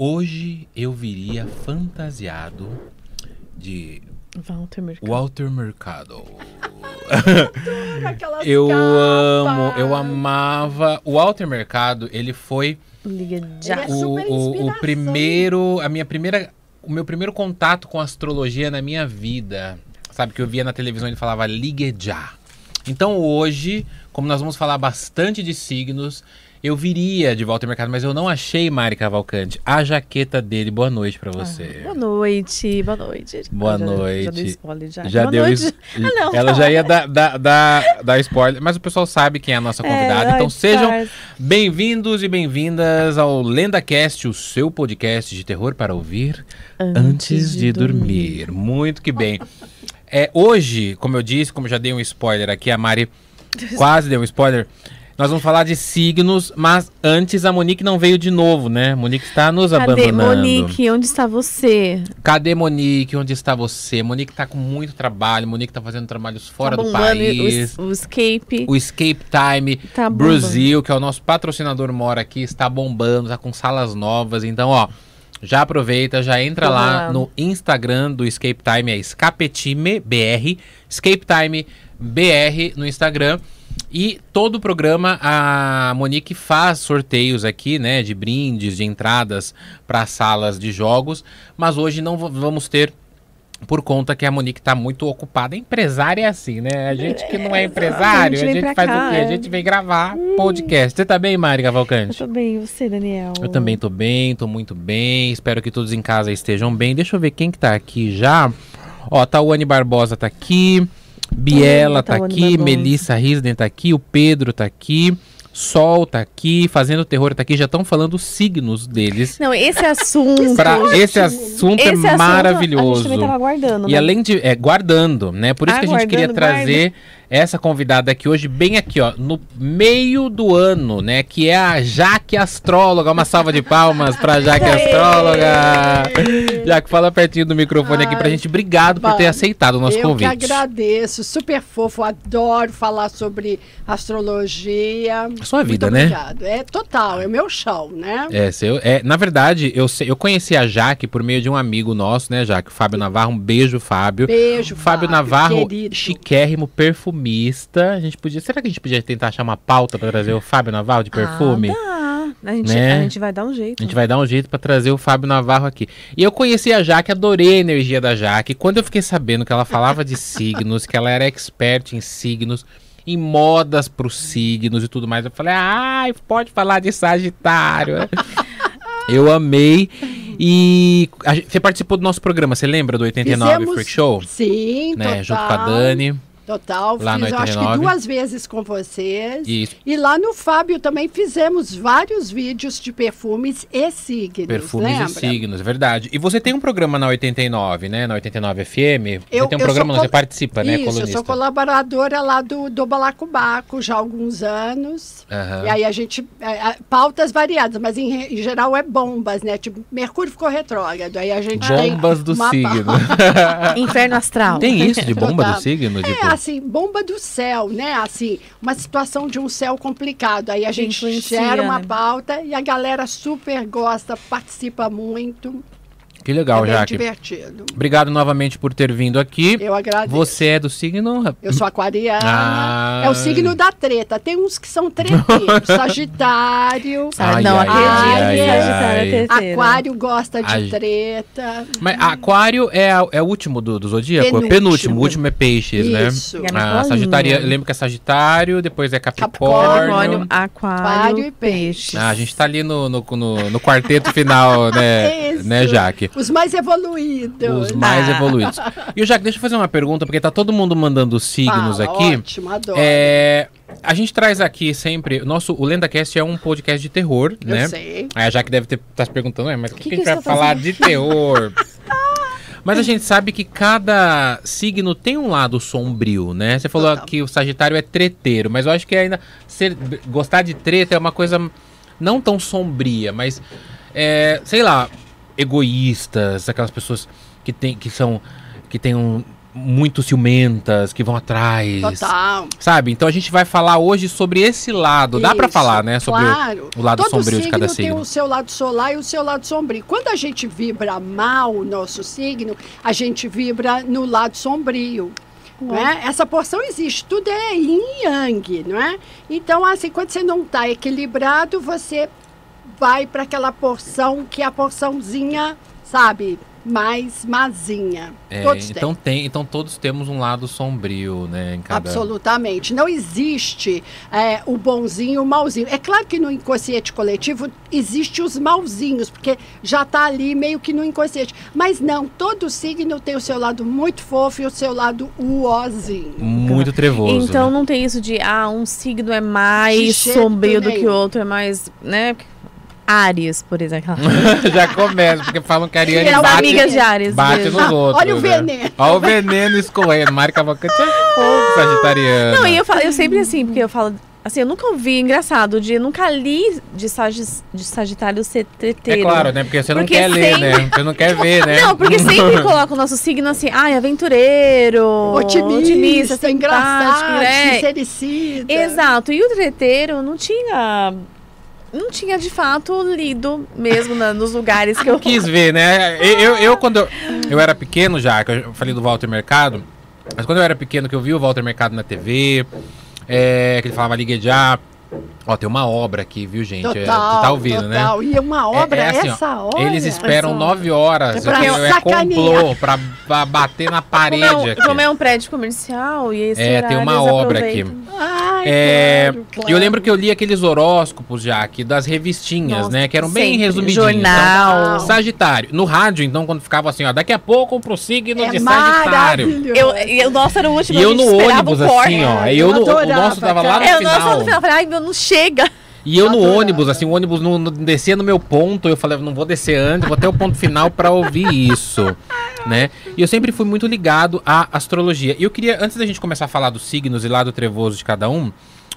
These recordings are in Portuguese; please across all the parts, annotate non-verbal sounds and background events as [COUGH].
Hoje eu viria fantasiado de Walter Mercado. Walter Mercado. [LAUGHS] Eu capas. amo, eu amava. O Walter Mercado, ele foi Liga. Ele é o, o, o inspiração. primeiro, a minha primeira, o meu primeiro contato com astrologia na minha vida. Sabe que eu via na televisão ele falava ligue já. Então hoje, como nós vamos falar bastante de signos, eu viria de volta ao mercado, mas eu não achei Mari Cavalcante a jaqueta dele. Boa noite pra você. Boa noite, boa noite. Boa Ah, já- noite. Já dei spoiler já. Já boa deu noite. [LAUGHS] Ah, não, Ela fala. já ia dar, dar, dar, dar spoiler, mas o pessoal sabe quem é a nossa convidada. É, então sejam bem-vindos e bem-vindas ao LendaCast, o seu podcast de terror para ouvir antes, de, dormir. Muito que bem. É, hoje, como eu disse, como já dei um spoiler aqui, a Mari [LAUGHS] quase deu um spoiler. Nós vamos falar de signos, mas antes a Monique não veio de novo, né? Monique está nos Cadê, abandonando. Monique? Onde está você? Cadê Monique? Onde está você? Monique tá com muito trabalho, Monique tá fazendo trabalhos fora tá do país. O, o escape. O Escape Time Tá. Brasil, que é o nosso patrocinador, mora aqui, está bombando, tá com salas novas. Então, ó, já aproveita, já entra lá. no Instagram do Escape Time, é Escapetime BR, Escape Time BR no Instagram. E todo o programa a Monique faz sorteios aqui, né, de brindes, de entradas para salas de jogos, mas hoje não vamos ter por conta que a Monique tá muito ocupada. Empresária é assim, né? A gente que não é empresário, a gente a gente faz cá, o quê? A é. gente vem gravar podcast. Você tá bem, Mari Eu Cavalcante? tô bem, e você, Daniel? Eu também tô bem, tô muito bem. Espero que todos em casa estejam bem. Deixa eu ver quem que tá aqui já. Ó, Tawane Barbosa tá aqui. Biela tá Tawane aqui. Melissa Risden tá aqui. O Pedro tá aqui. Sol tá aqui. Fazendo Terror tá aqui. Já estão falando os signos deles. Não, esse assunto. [LAUGHS] Pra, [LAUGHS] esse assunto esse é assunto, A maravilhoso. gente também tava aguardando, E né? além de. É, guardando, né? Por isso que a gente queria trazer essa convidada aqui hoje, bem aqui, ó, no meio do ano, né? Que é a Jaque Astróloga. Uma salva de palmas pra Jaque Astróloga. Jaque, fala pertinho do microfone aqui pra Ai, gente. Obrigado por ter aceitado o nosso eu convite. que agradeço, super fofo, adoro falar sobre astrologia. Sua vida, Muito né? Obrigado. É total, é o meu show, né? É, seu, é, na verdade, eu, eu conheci a Jaque por meio de um amigo nosso, né, Jaque? O Fábio Navarro. Um beijo, Fábio. Beijo, Fábio Navarro, querido. chiquérrimo, perfumista. A gente podia. Será que a gente podia tentar achar uma pauta pra trazer o Fábio Navarro de perfume? Ah, dá. A gente, Né? a gente vai dar um jeito. A gente vai dar um jeito pra trazer o Fábio Navarro aqui. E eu conheci a Jaque, adorei a energia da Jaque. Quando eu fiquei sabendo que ela falava de [LAUGHS] signos, que ela era expert em signos, em modas pros signos e tudo mais, eu falei, ai, pode falar de Sagitário. [LAUGHS] eu amei. E a você participou do nosso programa, você lembra do 89 Fizemos- Freak Show? Sim, Né, total. junto com a Dani. Total, lá no fiz eu acho que 89. duas vezes com vocês. Isso. E lá no Fábio também fizemos vários vídeos de perfumes e signos. Perfumes lembra? e signos, verdade. E você tem um programa na 89, né? Na 89 FM. Eu- você tem um eu programa, você participa, né, Isso, eu colunista? sou colaboradora lá do, do Balacobaco já há alguns anos. Aham. E aí a gente. é, é, pautas variadas, mas em, em geral é bombas, né? Tipo, Mercúrio ficou retrógrado. Aí a gente tem Bombas do uma signo. [LAUGHS] Inferno astral. Tem isso de bomba Total. do signo? É Tipo, assim, bomba do céu, né? Assim, uma situação de um céu complicado. Aí a gente gera uma né? pauta e a galera super gosta, participa muito. Que legal, é Jaque. divertido. Obrigado novamente por ter vindo aqui. Eu agradeço. Você é do signo? Eu sou aquariana. Ah. É o signo da treta. Tem uns que são treteiros. [LAUGHS] Sagitário. Ai, não, ai, acredito. ai, Sagitário ai. é. Aquário gosta de Ai. treta. Mas aquário é, é o último do, do zodíaco? Penúltimo. Penúltimo. O último é peixes, Isso. né? A minha Ah. Sagitário, lembro que é Sagitário, depois é Capricórnio. Capricórnio, Aquário aquário, e peixe. Ah, a gente tá ali no, no, no, no quarteto final, né, [LAUGHS] Isso. né, Jaque? Os mais evoluídos. Os mais Ah. evoluídos. E o Jaque, deixa eu fazer uma pergunta, porque tá todo mundo mandando os signos Fala, aqui. Ótimo, adoro. É, a gente traz aqui sempre. Nosso, o LendaCast é um podcast de terror, Eu né? sei. Aí a Jaque deve estar tá se perguntando, "Ué, mas o que, Que que a gente vai estou falar fazendo?" de terror? [LAUGHS] Mas a gente sabe que cada signo tem um lado sombrio, né? Você falou Total. que o Sagitário é treteiro, mas eu acho que ainda ser, gostar de treta é uma coisa não tão sombria, mas é, sei lá, egoístas, aquelas pessoas que tem, que são que tem um, muito ciumentas, que vão atrás. Total. Sabe? Então a gente vai falar hoje sobre esse lado. Dá pra Isso, falar, né? Sobre o- claro. o, lado Todo sombrio de cada signo signo. tem o seu lado solar e o seu lado sombrio. Quando a gente vibra mal o nosso signo, a gente vibra no lado sombrio. Não é? Essa porção existe, tudo é yin e yang, não é? Então, assim, quando você não está equilibrado, você vai para aquela porção que é a porçãozinha, sabe, mais mazinha. É, Todos têm. então tem, então todos temos um lado sombrio, né? Em cada... Absolutamente. Não existe é, o bonzinho e o malzinho. É claro que no inconsciente coletivo existe os malzinhos, porque já está ali meio que no inconsciente. Mas não, todo signo tem o seu lado muito fofo e o seu lado uozinho. Muito trevoso. Então né? não tem isso de, ah, um signo é mais sombrio do que o outro, é mais, né? Ares, por exemplo. [LAUGHS] Já começa, porque falam que a Ariane É bate- amigas de Ares. bate mesmo. nos outros. olha o né? veneno. Olha o veneno escorrendo. Mari Cavalcante é fogo, sagitariana. Não, e eu, falo, eu sempre assim, porque eu falo. Assim, eu nunca ouvi, engraçado, de nunca li de, sagi, de Sagitário ser É treteiro. claro, né? Porque você não Porque quer ler, sempre- né? Você não quer [LAUGHS] ver, né? Não, porque sempre [LAUGHS] coloca o nosso signo assim, ai, aventureiro, Otimista, simpático, engraçado, né? sincericida. Exato. E o treteiro não tinha. Não tinha de fato lido mesmo na- nos lugares que eu. [LAUGHS] quis ver, né? Eu, eu, quando eu, eu era pequeno já, que eu falei do Walter Mercado, mas quando eu era pequeno que eu vi o Walter Mercado na TV, é, que ele falava Ligue já. Ó, tem uma obra aqui, viu, gente? É, Total, você tá ouvindo, né? total. E uma obra, É- é assim, ó, essa hora... Eles esperam Essa- nove horas. É pra é complô pra, pra bater na Como parede é, um, aqui. como é um prédio comercial e esse É, tem uma obra aproveitam. Ai, É, claro, E claro. eu lembro que eu li aqueles horóscopos já aqui das revistinhas, Nossa, né? Que eram bem sempre. resumidinhos. Jornal. Então, Sagitário. No rádio, então, quando ficava assim, ó, daqui a pouco pro signo É de Sagitário. Eu, e o nosso era o último, E eu no ônibus, assim, ó. É, E eu eu no, o nosso tava lá no cara. É, o nosso final. no final, eu falei, ai, meu, não chega. E eu no ônibus, assim, o ônibus não, não descia no meu ponto. Eu falei, não vou descer antes, vou até o ponto final pra ouvir isso, [LAUGHS] né? E eu sempre fui muito ligado à astrologia. E eu queria, antes da gente começar a falar dos signos e lado trevoso de cada um,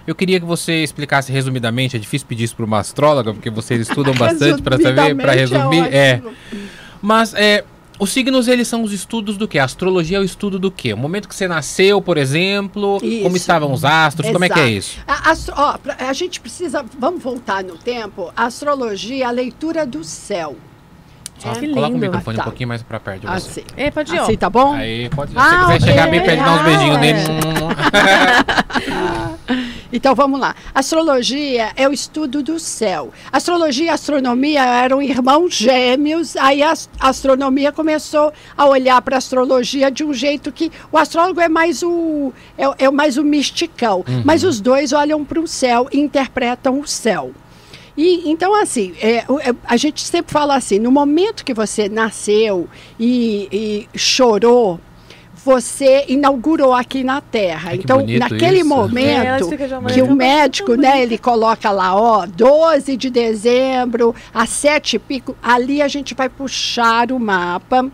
eu queria que você explicasse resumidamente. É difícil pedir isso pra uma astróloga, porque vocês estudam [LAUGHS] bastante pra saber, pra resumir. Resumidamente É, mas é, os signos, eles são os estudos do quê? A astrologia é o estudo do quê? O momento que você nasceu, por exemplo, como Isso. estavam os astros, como é que é Exato. isso? A, astro- ó, pra- a gente precisa, vamos voltar no tempo, a astrologia, a leitura do céu. Só que coloca o lindo. microfone Tá. um pouquinho mais pra perto de você. Assim, É, pode ir, ó. assim tá bom? Aí, pode. Se Ah, você quiser chegar bem perto, dar uns beijinhos legal, nele. [LAUGHS] Então vamos lá. Astrologia é o estudo do céu. Astrologia e astronomia eram irmãos gêmeos. Aí a as- a astronomia começou a olhar para a astrologia de um jeito que o astrólogo é mais o é, é mais o misticão, mas os dois olham para o céu e interpretam o céu. E, então, assim, é, é, a gente sempre fala assim: no momento que você nasceu e, e chorou, você inaugurou aqui na Terra. Então, naquele isso. É, momento uma que o médico, né, ele coloca lá, ó, 12 de dezembro, às sete e pico, ali a gente vai puxar o mapa.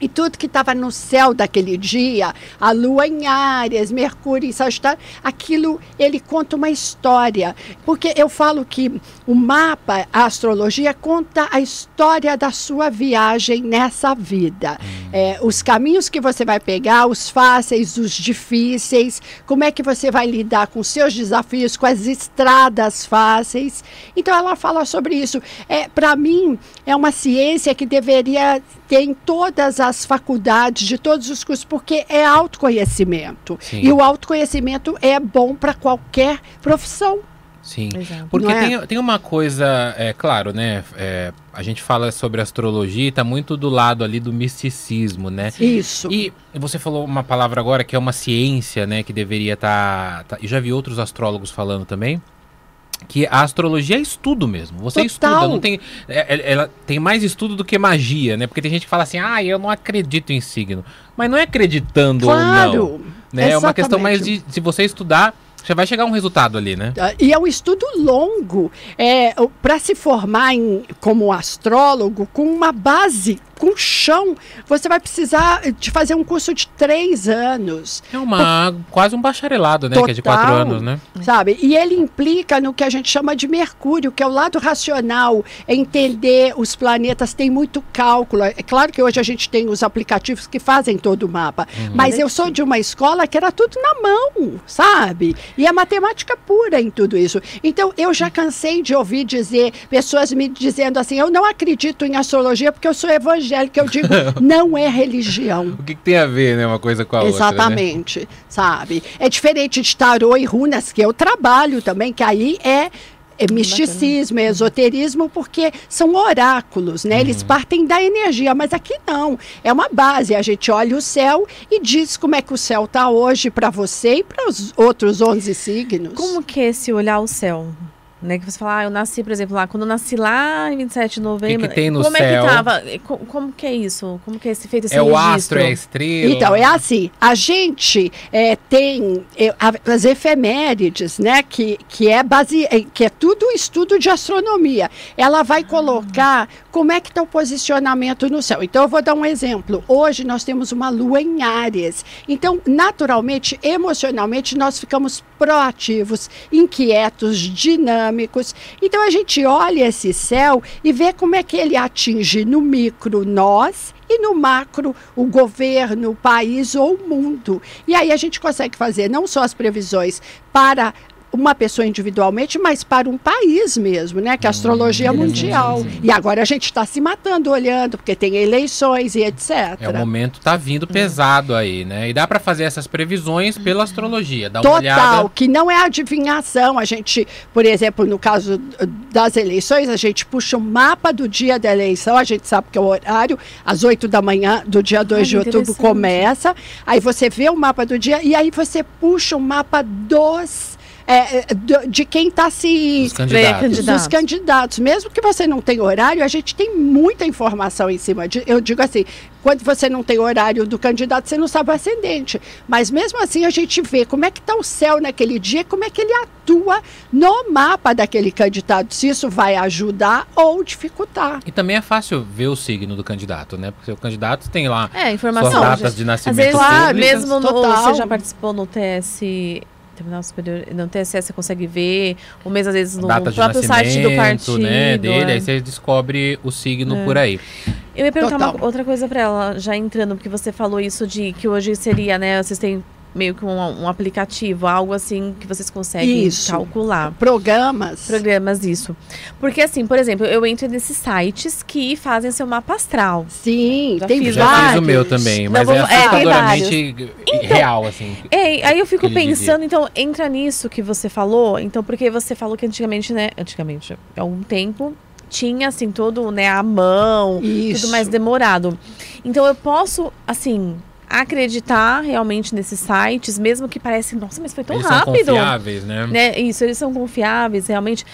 E tudo que estava no céu daquele dia, a lua em Áries, Mercúrio em Sagitário, aquilo ele conta uma história. Porque eu falo que o mapa, a astrologia, conta a história da sua viagem nessa vida. É, os caminhos que você vai pegar, os fáceis, os difíceis, como é que você vai lidar com seus desafios, com as estradas fáceis. Então ela fala sobre isso. É, Para mim, é uma ciência que deveria ter em todas as faculdades, de todos os cursos, porque é autoconhecimento. Sim. E o autoconhecimento é bom para qualquer profissão. Sim. Exato. Porque é? tem, tem uma coisa, é claro, né? é, a gente fala sobre astrologia e tá muito do lado ali do misticismo, né? Isso. E você falou uma palavra agora que é uma ciência, né? Que deveria estar. Tá, e já vi outros astrólogos falando também. Que a astrologia é estudo mesmo. Você Total. estuda, não tem. é- é- ela tem mais estudo do que magia, né? Porque tem gente que fala assim, ah, eu não acredito em signo. Mas não é acreditando ou não. claro. Né? É uma questão mais de. Se você estudar, você vai chegar a um resultado ali, né? Ah, E é um estudo longo. É, para se formar em, como astrólogo, com uma base com chão, você vai precisar de fazer um curso de três anos. É uma, quase um bacharelado, né? Que é de quatro Total. anos, né? Sabe? E ele implica no que a gente chama de Mercúrio, que é o lado racional, é entender os planetas, tem muito cálculo. É claro que hoje a gente tem os aplicativos que fazem todo o mapa, mas eu sou de uma escola que era tudo na mão, sabe? E a matemática pura em tudo isso. Então eu já cansei de ouvir dizer, pessoas me dizendo assim: eu não acredito em astrologia porque eu sou evangélica. Eu digo, [LAUGHS] não é religião. O que, que tem a ver, né? Uma coisa com a outra. né? Exatamente, sabe? É diferente de tarô e runas, que eu trabalho também, que aí é. É misticismo, é esoterismo, porque são oráculos, né? Uhum. Eles partem da energia, mas aqui não. É uma base. A gente olha o céu e diz como é que o céu está hoje para você e para os outros 11 signos. Como que é esse olhar o céu? Né, que você fala, ah, eu nasci, por exemplo, lá, quando eu nasci lá em 27 de novembro. que tem no como céu? é que tava? Co- Como, que é isso? Como que é esse, feito esse É o registro? astro, é a estrela. Então, é assim, a gente é, tem é, as efemérides, né, que, que, é base, é, que é tudo estudo de astronomia. Ela vai colocar como é que está o posicionamento no céu. Então, eu vou dar um exemplo. Hoje nós temos uma lua em Áries. Então, naturalmente, emocionalmente, nós ficamos proativos, inquietos, dinâmicos. Então, a gente olha esse céu e vê como é que ele atinge no micro nós e no macro o governo, o país ou o mundo. E aí a gente consegue fazer não só as previsões para uma pessoa individualmente, mas para um país mesmo, né? Que a astrologia é mundial. E agora a gente está se matando olhando, porque tem eleições e etc. É, o momento tá vindo pesado aí, né? E dá pra fazer essas previsões pela astrologia. Dá uma Total, olhada. que não é adivinhação. A gente, por exemplo, no caso das eleições, a gente puxa o mapa do dia da eleição, a gente sabe que é o horário, às 8 da manhã do dia 2 de que outubro começa. Aí você vê o mapa do dia e aí você puxa o mapa dos. É, é, do- de quem está se Os candidatos. Dos candidatos. Mesmo que você não tenha horário, a gente tem muita informação em cima. De, eu digo assim, quando você não tem horário do candidato, você não sabe o ascendente. Mas mesmo assim, a gente vê como é que está o céu naquele dia, como é que ele atua no mapa daquele candidato. Se isso vai ajudar ou dificultar. E também é fácil ver o signo do candidato, né? Porque o candidato tem lá É, suas informação. datas de Às nascimento vezes, Claro, mesmo no, total. você já participou no TS, Tribunal Superior, no TSE você consegue ver, ou mesmo às vezes no data próprio site do nascimento, partido. né, dele, é. aí você descobre o signo É. por aí. Eu ia perguntar uma- outra coisa pra ela, já entrando, porque você falou isso de que hoje seria, né, vocês têm meio que um, um aplicativo, algo assim que vocês conseguem Isso. calcular. Programas. Programas, isso. Porque assim, por exemplo, eu entro nesses sites que fazem seu mapa astral. Sim, Já tem fiz Eu já vários. fiz o meu também, Não, mas vamos- é é, assustadoramente real, assim. Ei, aí eu fico pensando, então, entra nisso que você falou, então, porque você falou que antigamente, né, antigamente, há um tempo, tinha, assim, todo, né, a mão, Isso. tudo mais demorado. Então, eu posso, assim, acreditar realmente nesses sites, mesmo que parece, nossa, mas foi tão Eles são rápido. confiáveis, né? Né? Isso, eles são confiáveis, realmente.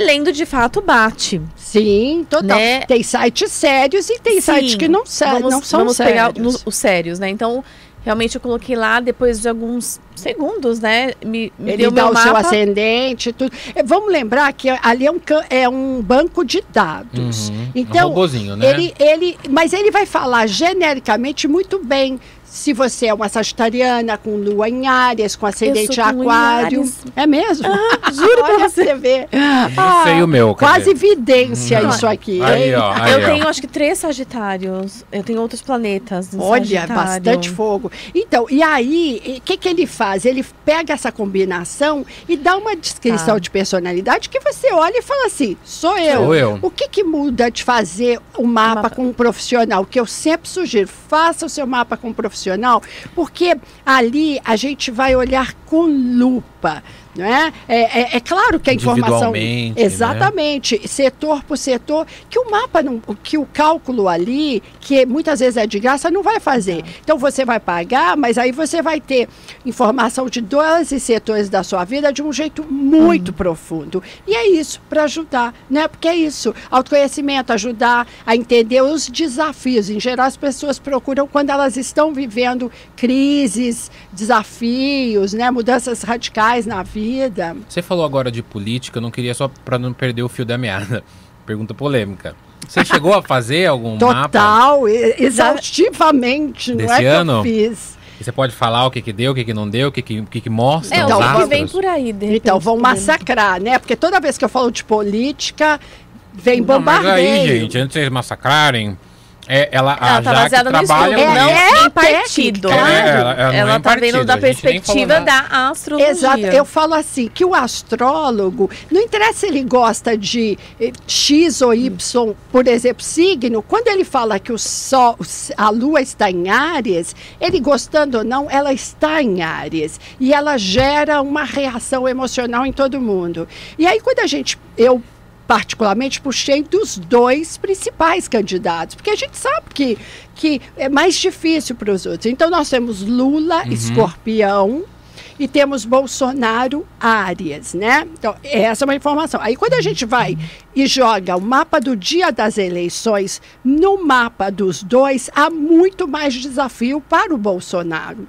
Lendo de fato bate. Sim, total. Né? Tem sites sérios e tem Sim. sites que não, sé- vamos, não são vamos sérios. pegar nos- os sérios, né? Então, realmente eu coloquei lá depois de alguns segundos, né? Me, me Ele deu dá meu o seu mapa. ascendente e tudo. É, Vamos lembrar que ali é um, é um banco de dados. Uhum. Então, um né? Ele, ele, mas ele vai falar genericamente muito bem se você é uma sagitariana com lua em áreas, com ascendente sou com lua em aquário. É mesmo? [LAUGHS] juro pra Olha você. você ver. Você e o meu, quer Quase dizer. evidência Não. isso aqui. Aí, hein? ó. Aí, eu ó. tenho, acho que, três Sagitários. Eu tenho outros planetas. no Olha, Sagitário. bastante fogo. Então, e aí, o que, que ele faz? Ele pega essa combinação e dá uma descrição Tá. de personalidade que você olha e fala assim: sou eu. Sou eu. O que, que muda de fazer o mapa, mapa. com um profissional? Que eu sempre sugiro, faça o seu mapa com um profissional, porque ali a gente vai olhar com lupa. Não é? É, é, claro que a informação. Né? Exatamente, setor por setor, que o mapa, não, que o cálculo ali, que muitas vezes é de graça, não vai fazer. Então você vai pagar, mas aí você vai ter informação de 12 setores da sua vida de um jeito muito profundo. E é isso, para ajudar, né? Porque é isso, autoconhecimento, ajudar a entender os desafios. Em geral, as pessoas procuram quando elas estão vivendo crises, desafios, né? Mudanças radicais na vida. Você falou agora de política, eu não queria só pra não perder o fio da meada. [LAUGHS] Pergunta polêmica. Você [LAUGHS] chegou a fazer algum mapa? Total, exaustivamente, não é Desse que ano? eu fiz. E você pode falar o que que deu, o que que não deu, o que que, o que, que mostra É, os o que, que astros? vem por aí, de repente, Então, vão massacrar, né? Porque toda vez que eu falo de política, vem Não, mas bombardeio. aí, gente, antes de vocês massacrarem, é, ela, a Ela tá Jaque baseada no trabalha estudo, com não isso. em partido. técnica, É, claro. ela, ela, não Ela é tá vendo partido, da a nem falou perspectiva da astrologia. Exato, eu falo assim, que o astrólogo, não interessa se ele gosta de eh, X ou Y, por exemplo, signo, quando ele fala que o Sol, a Lua está em Áries, ele gostando ou não, ela está em Áries. E ela gera uma reação emocional em todo mundo. E aí, quando a gente, eu particularmente puxei dos dois principais candidatos, porque a gente sabe que, que é mais difícil para os outros. Então, nós temos Lula, escorpião, e temos Bolsonaro Áries, né? Então, essa é uma informação. Aí, quando a gente vai e joga o mapa do dia das eleições no mapa dos dois, há muito mais desafio para o Bolsonaro.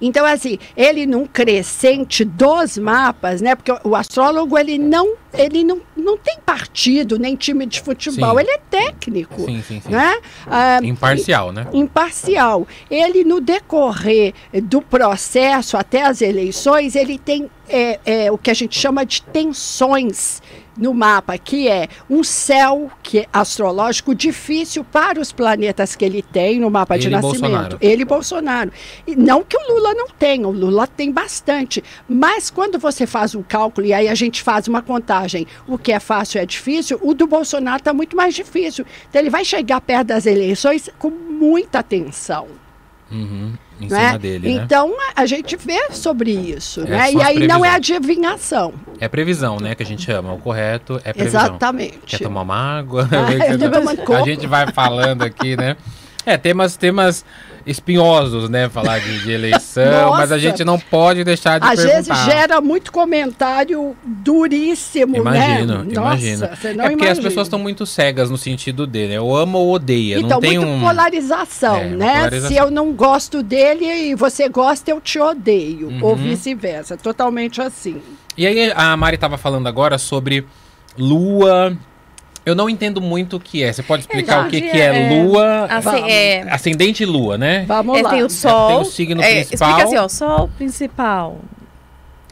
Então, assim, ele num crescente dos mapas, né? Porque o astrólogo, ele não, ele não, não tem partido, nem time de futebol, Sim. ele é técnico. Sim, sim, sim. Né? Ah, Imparcial, né? imparcial. Ele, no decorrer do processo até as eleições, ele tem é, é, o que a gente chama de tensões no mapa, que é um céu que é astrológico difícil para os planetas que ele tem no mapa de Ele e nascimento. Bolsonaro. Ele Bolsonaro. E não que o Lula não tenha, o Lula tem bastante. Mas quando você faz um cálculo e aí a gente faz uma contagem, o que é fácil é difícil, o do Bolsonaro está muito mais difícil. Então ele vai chegar perto das eleições com muita tensão. Uhum, em né? cima dele, né? então a a gente vê sobre isso. É, né? E aí não é adivinhação. É previsão, né? Que a gente chama. O correto é previsão. Exatamente. Quer tomar uma água? Ah, tô [LAUGHS] tomando a gente vai falando aqui, né? É, temas, temas espinhosos, né? Falar de, de eleição, [LAUGHS] mas a gente não pode deixar de Às vezes perguntar. gera muito comentário duríssimo, Imagino, né? imagino. Nossa, você não é porque as pessoas estão muito cegas no sentido dele, né? Ou ama ou odeia. Então, não tem um. polarização, É, né? polarização. Se eu não gosto dele e você gosta, eu te odeio. Uhum. Ou vice-versa. Totalmente assim. E aí a Mari tava falando agora sobre lua. Eu não entendo muito o que é. Você pode explicar o que, que é, é. lua? Assim, é, Ascendente e lua, né? Vamos é, lá. tem o sol. tem o signo é, principal. Explica assim, ó, sol principal.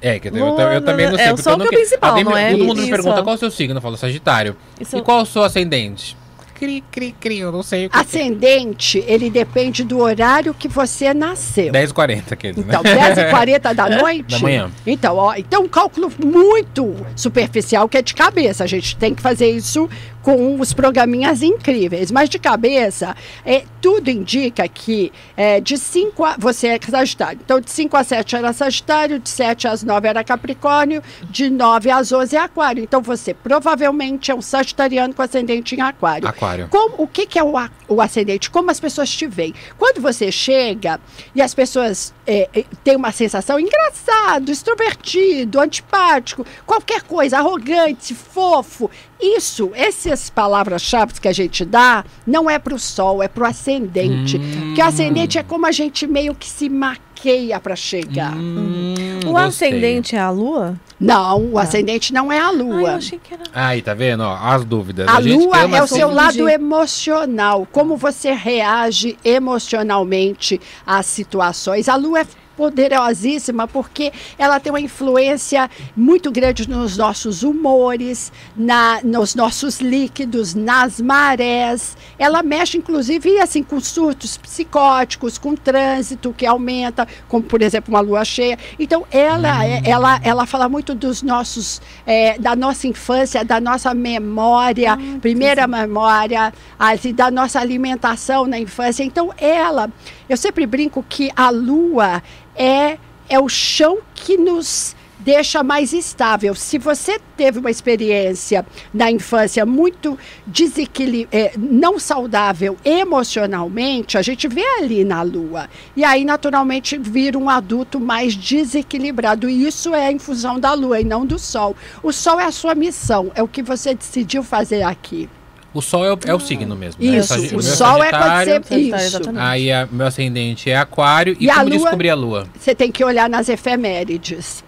É, que eu, eu, Lua, eu também não sei. é, o sol que é o que- principal, não é? Todo mundo me pergunta qual é o seu signo. Eu falo Sagitário. Isso- E qual o seu ascendente? Cri, cri, cri, eu não sei o que. Ascendente, ele depende do horário que você nasceu. 10h40, aquele, né? Então, 10h40 [LAUGHS] da noite? Da manhã. Então, ó, então um cálculo muito superficial que é de cabeça. A gente tem que fazer isso com os programinhas incríveis. Mas de cabeça, é, tudo indica que é, de 5 a. Você é Sagitário. Então, de 5 a 7 era Sagitário, de 7 às 9 era Capricórnio, de 9 às 11 é Aquário. Então, você provavelmente é um Sagitariano com ascendente em Aquário. Aquário. Como, o que, que é o, o ascendente? Como as pessoas te veem? Quando você chega e as pessoas é, é, têm uma sensação engraçado, extrovertido, antipático, qualquer coisa, arrogante, fofo, isso, essas palavras-chave que a gente dá, não é para o sol, é para o ascendente. Porque o ascendente é como a gente meio que se maqueia para chegar. Hum, O gostei. ascendente é a lua? Não, o ascendente não é a Ah, eu lua. achei que era. Aí, tá vendo? Ó, as dúvidas. A, gente lua é o seu lado emocional, como você reage emocionalmente às situações. A lua é poderosíssima porque ela tem uma influência muito grande nos nossos humores, na, nos nossos líquidos, nas marés. Ela mexe, inclusive, assim, com surtos psicóticos, com trânsito que aumenta, como por exemplo uma lua cheia. Então, ela, é- ela, ela fala muito dos nossos, é, da nossa infância, da nossa memória, primeira memória, assim, da nossa alimentação na infância. Então, ela, eu sempre brinco que a lua é, é o chão que nos deixa mais estável. Se você teve uma experiência na infância muito desequili é, não saudável emocionalmente, a gente vê ali na lua. E aí, naturalmente, vira um adulto mais desequilibrado. E isso é em função da lua e não do sol. O sol é a sua missão, é o que você decidiu fazer aqui. O sol é o, é o signo mesmo. né? Isso, o meu sol é quando você. Isso. exatamente. Aí a, meu ascendente é aquário. E, E a como lua- descobrir a lua? Você tem que olhar nas efemérides.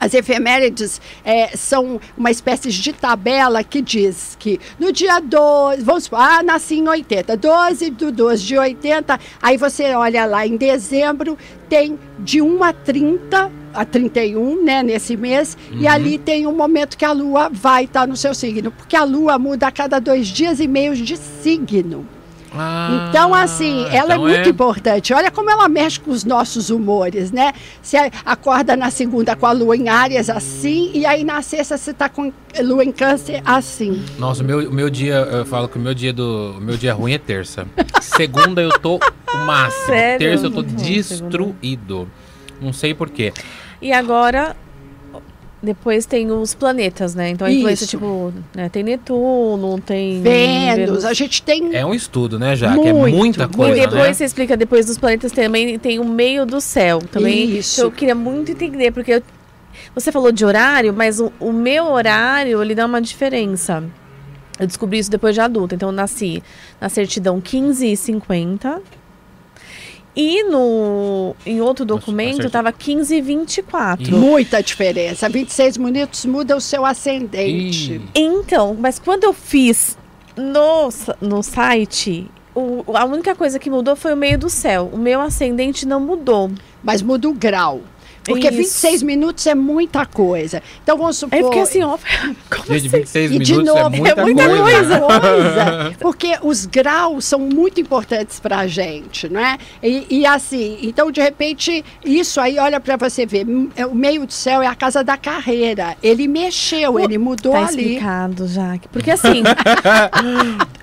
As efemérides é, são uma espécie de tabela que diz que no dia 12, vamos supor, ah, nasci em 80, 12 do 12 de 80, aí você olha lá em dezembro, tem de 1 a 30, a 31, né, nesse mês, e ali tem um momento que a lua vai estar no seu signo, porque a lua muda a cada dois dias e meio de signo. Ah, Então, assim, ela então é muito importante. Olha como ela mexe com os nossos humores, né? Você acorda na segunda com a lua em áreas assim, e aí na sexta você tá com lua em câncer assim. Nossa, o meu, o meu dia, eu falo que o meu dia do. O meu dia ruim é terça. Segunda eu tô o máximo. Sério? Terça eu tô bom, destruído. Não sei porquê. E agora, depois tem os planetas, né? Então a influência, Isso. tipo, né? tem Netuno, tem. Vênus, a gente tem. É um estudo, né, já? que é Muito, muita muito. coisa, e depois né? você explica, depois dos planetas também tem o meio do céu. Também Isso. eu queria muito entender, porque eu- você falou de horário, mas o, o meu horário, ele dá uma diferença. Eu descobri isso depois de adulta. Então eu nasci na certidão 15 e 50. E no, em outro documento certidão. tava 15 e 24. Muita diferença. 26 minutos muda o seu ascendente. Ih, Então, mas quando eu fiz no, no site, o- a única coisa que mudou foi o meio do céu. O meu ascendente não mudou. Mas muda o grau. Porque Isso. 26 minutos é muita coisa. Então vamos supor. Eu fiquei assim, ó. [LAUGHS] Como Gente, assim? 26 E de minutos novo, é muita, é muita coisa. coisa. [LAUGHS] Porque os graus são muito importantes para a gente, não é? E, e assim, então de repente, isso aí, olha para você ver, é, o meio do céu é a casa da carreira. Ele mexeu, ele mudou Tá ali. explicado, Jaque. Porque assim, [LAUGHS]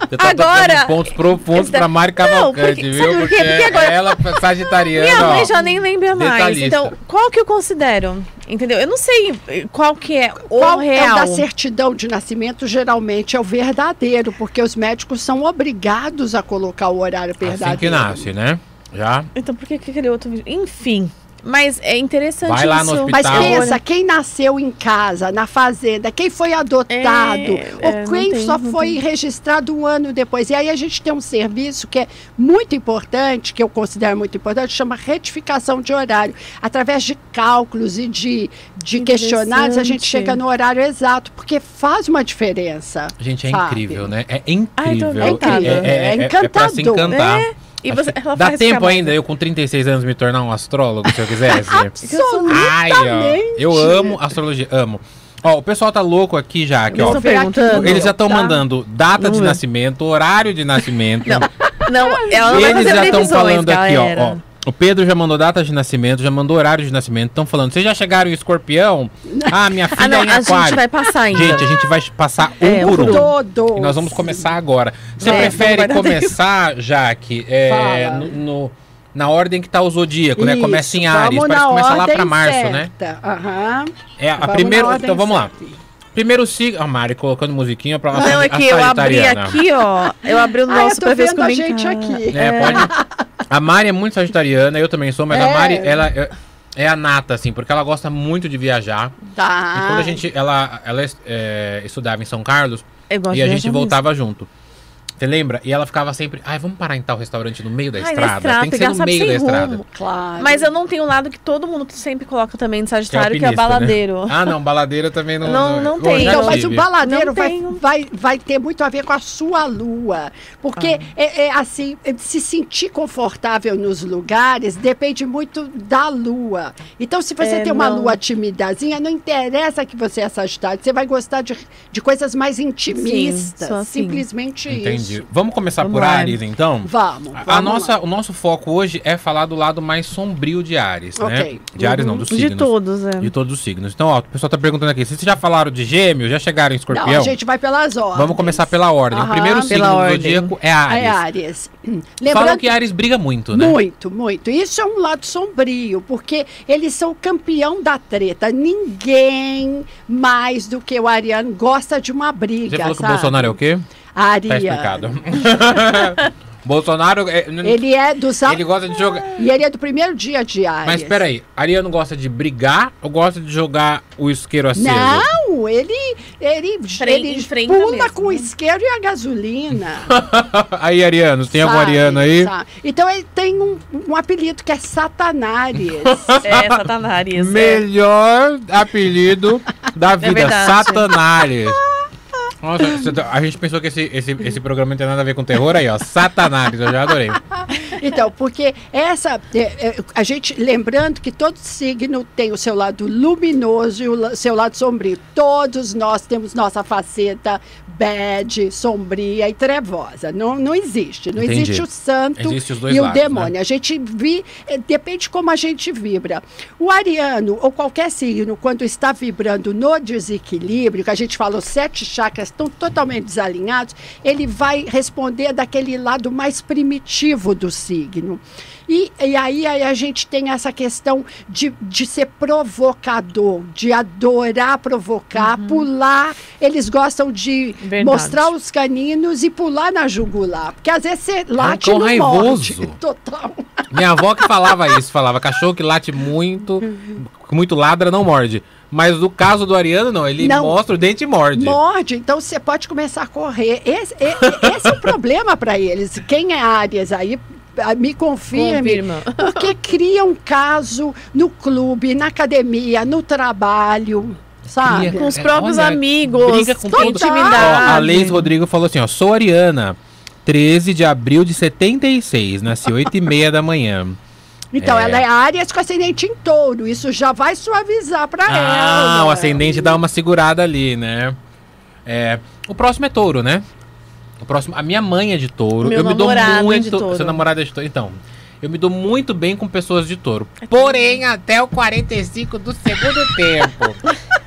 Você tá Agora- pontos profundos da- pra Mari Não, Cavalcante, porque- viu? Porque, Porque agora- ela, sagitariana, minha mãe ó, já nem lembra mais. detalhista. Então, qual que eu considero? Entendeu? Eu não sei qual que é o Qual é real. o da certidão de nascimento? Geralmente é o verdadeiro, porque os médicos são obrigados a colocar o horário verdadeiro. assim que nasce, né? Já. Então, por que que aquele outro vídeo? Enfim. Mas é interessante Vai lá no isso. Mas hospital. pensa, quem nasceu em casa, na fazenda, quem foi adotado, É, ou é, quem tem, só foi registrado um ano depois. E aí a gente tem um serviço que é muito importante, que eu considero muito importante, chama retificação de horário. Através de cálculos e de, de questionários, a gente chega no horário exato, porque faz uma diferença. Gente, é sabe? incrível, né? É Ai, tô incrível. encantada. É É, pra se encantador. encantar. E você, ela Dá faz tempo ainda eu com 36 anos me tornar um astrólogo, se eu quisesse? [LAUGHS] Ai, ó. Absolutamente. Eu amo astrologia, amo. Ó, o pessoal tá louco aqui já, aqui, ó. perguntando. Eles já estão Tá? mandando data Vamos de ver. nascimento, horário de nascimento. Não, não, ela não vai Eles fazer já estão falando aqui, ó, galera. ó. O Pedro já mandou data de nascimento, já mandou horário de nascimento. Estão falando, vocês já chegaram em escorpião? [LAUGHS] Ah, minha filha Ah, não, é em a gente aquário. vai passar ainda. Gente, a gente vai passar um É, por um. Todo. E nós vamos começar agora. Você É, prefere começar, Jaque, é, no, no- na ordem que tá o zodíaco, né? Isso, Começa em Ares, parece que começa lá pra março, né? certa. Aham. É, a Vamos primeira, na ordem então vamos lá. certa. Primeiro signo, a Mari colocando musiquinha pra Não, é que eu abri aqui, ó. Eu abri o Ah, eu nosso tô pra ver vendo a gente aqui. É, pode. [LAUGHS] A Mari é muito sagitariana, eu também sou, mas a É. Mari, ela é, é a nata, assim, porque ela gosta muito de viajar. Tá. E quando a gente, ela, ela é, estudava em São Carlos e a gente voltava junto. Você lembra? E ela ficava sempre, ai, vamos parar em tal restaurante no meio da Ai, estrada. estrada, Tem que ser no sabe, meio da estrada. rumo. Claro. Mas eu não tenho um lado que todo mundo sempre coloca também de Que é Sagitário, que é, alpinista, né? baladeiro. [LAUGHS] Ah, não, baladeira também não. Não- não Bom, tem. Então, mas o baladeiro Não vai, vai, vai ter muito a ver com a sua lua. Porque, é, é assim, é, se sentir confortável nos lugares depende muito da lua. Então, se você É, tem uma não. lua timidazinha, não interessa que você é sagitário. Você vai gostar de, de coisas mais intimistas. sou assim. Simplesmente Entendi. isso. Vamos começar Vamos por lá. Ares, então? Vamos. A- vamos a nossa, lá. o nosso foco hoje é falar do lado mais sombrio de Ares, né? Ok. De Ares não, Uhum. dos De signos. todos, é. De todos os signos. Então, ó, o pessoal tá perguntando aqui, vocês já falaram de gêmeos? Já chegaram em Não, escorpião? a gente vai pelas ordens. Vamos começar pela ordem. o Aham. primeiro signo do zodíaco é Ares. É Áries. Falam Lembrando que Ares briga muito, né? Muito, muito. Isso é um lado sombrio, porque eles são campeão da treta. Ninguém mais do que o Ariano gosta de uma briga. Você falou que o sabe? Bolsonaro é o quê? Ariano. Tá explicado. [LAUGHS] Bolsonaro. é, Ele é dos ele gosta de jogar. E ele é do primeiro dia de Ares. Mas peraí, Ariano gosta de brigar ou gosta de jogar o isqueiro aceso? Não, ele, ele, ele pula mesmo, com o né? isqueiro e a gasolina. [LAUGHS] aí, Ariano, tem algum sabe? Ariano aí? Sabe? Então ele tem um, um apelido que é Satanares. [LAUGHS] É, Satanás. é. Melhor apelido da vida, verdade. Satanares. Nossa, tá- a gente pensou que esse, esse, esse programa não tem nada a ver com terror aí, ó. Satanares, eu já adorei. Então, porque essa. é, é, a gente. Lembrando que todo signo tem o seu lado luminoso e o seu lado sombrio. Todos nós temos nossa faceta bad, sombria e trevosa. Não, não existe. Não Entendi. existe o santo Existe e o lados, né? demônio. A gente vi, eh, depende como a gente vibra. O ariano, ou qualquer signo, quando está vibrando no desequilíbrio, que a gente fala, os sete chakras estão totalmente desalinhados, ele vai responder daquele lado mais primitivo do signo. E, e aí, aí a gente tem essa questão de, de ser provocador, de adorar provocar, pular. Eles gostam de Verdade. mostrar os caninos e pular na jugular. Porque às vezes você late cão no raivoso. morde. [LAUGHS] Total. Minha avó que falava isso, falava cachorro que late muito, muito ladra, não morde. Mas no caso do Ariano, não, ele Não. mostra o dente e morde. Morde, então você pode começar a correr. Esse, esse é o problema para eles. Quem é Áries aí, ah, me confirme. Confirma. Porque cria um caso no clube, na academia, no trabalho, sabe? Cria- Com os É, próprios olha, amigos, briga com todo- intimidade. Ó, a Leis Rodrigo falou assim, ó, sou Ariana, 13 de abril de 76, nasci 8 e meia da manhã. Então, É. ela é Áries com ascendente em touro. Isso já vai suavizar para Ah, ela. o ascendente dá uma segurada ali, né? É, o próximo é touro, né? O próximo, a minha mãe é de touro. Meu eu me dou namorado é muito. de touro. Seu namorado é de touro. Então, eu me dou muito bem com pessoas de touro. Porém, até o 45 do segundo tempo.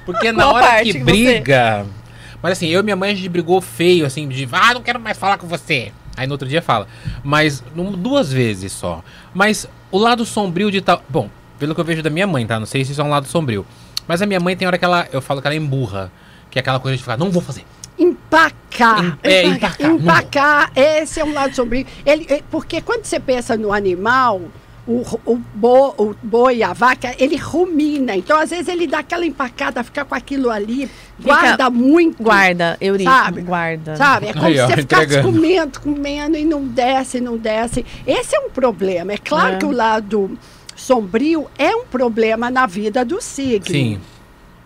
Porque na Qual hora que que você- briga. Mas assim, eu e minha mãe a gente brigou feio, assim, de ah, não quero mais falar com você. Aí no outro dia fala. Mas duas vezes só. Mas o lado sombrio de tal. Bom, pelo que eu vejo da minha mãe, tá? Não sei se isso é um lado sombrio. Mas a minha mãe tem hora que ela. Eu falo que ela emburra. Que é aquela coisa de ficar, não vou fazer. Empacar. Em- é, empacar, Empacar, esse é um lado sombrio. Ele, é- porque quando você pensa no animal, o, o, bo, o boi, a vaca, ele rumina. Então, às vezes, ele dá aquela empacada, fica com aquilo ali, guarda muito. Guarda, Eurico, Sabe? guarda. Sabe? É como Aí, se ó, você ficasse entregando. comendo, comendo e não desce, não desce. Esse é um problema. É claro É. que o lado sombrio é um problema na vida do signo. Sim.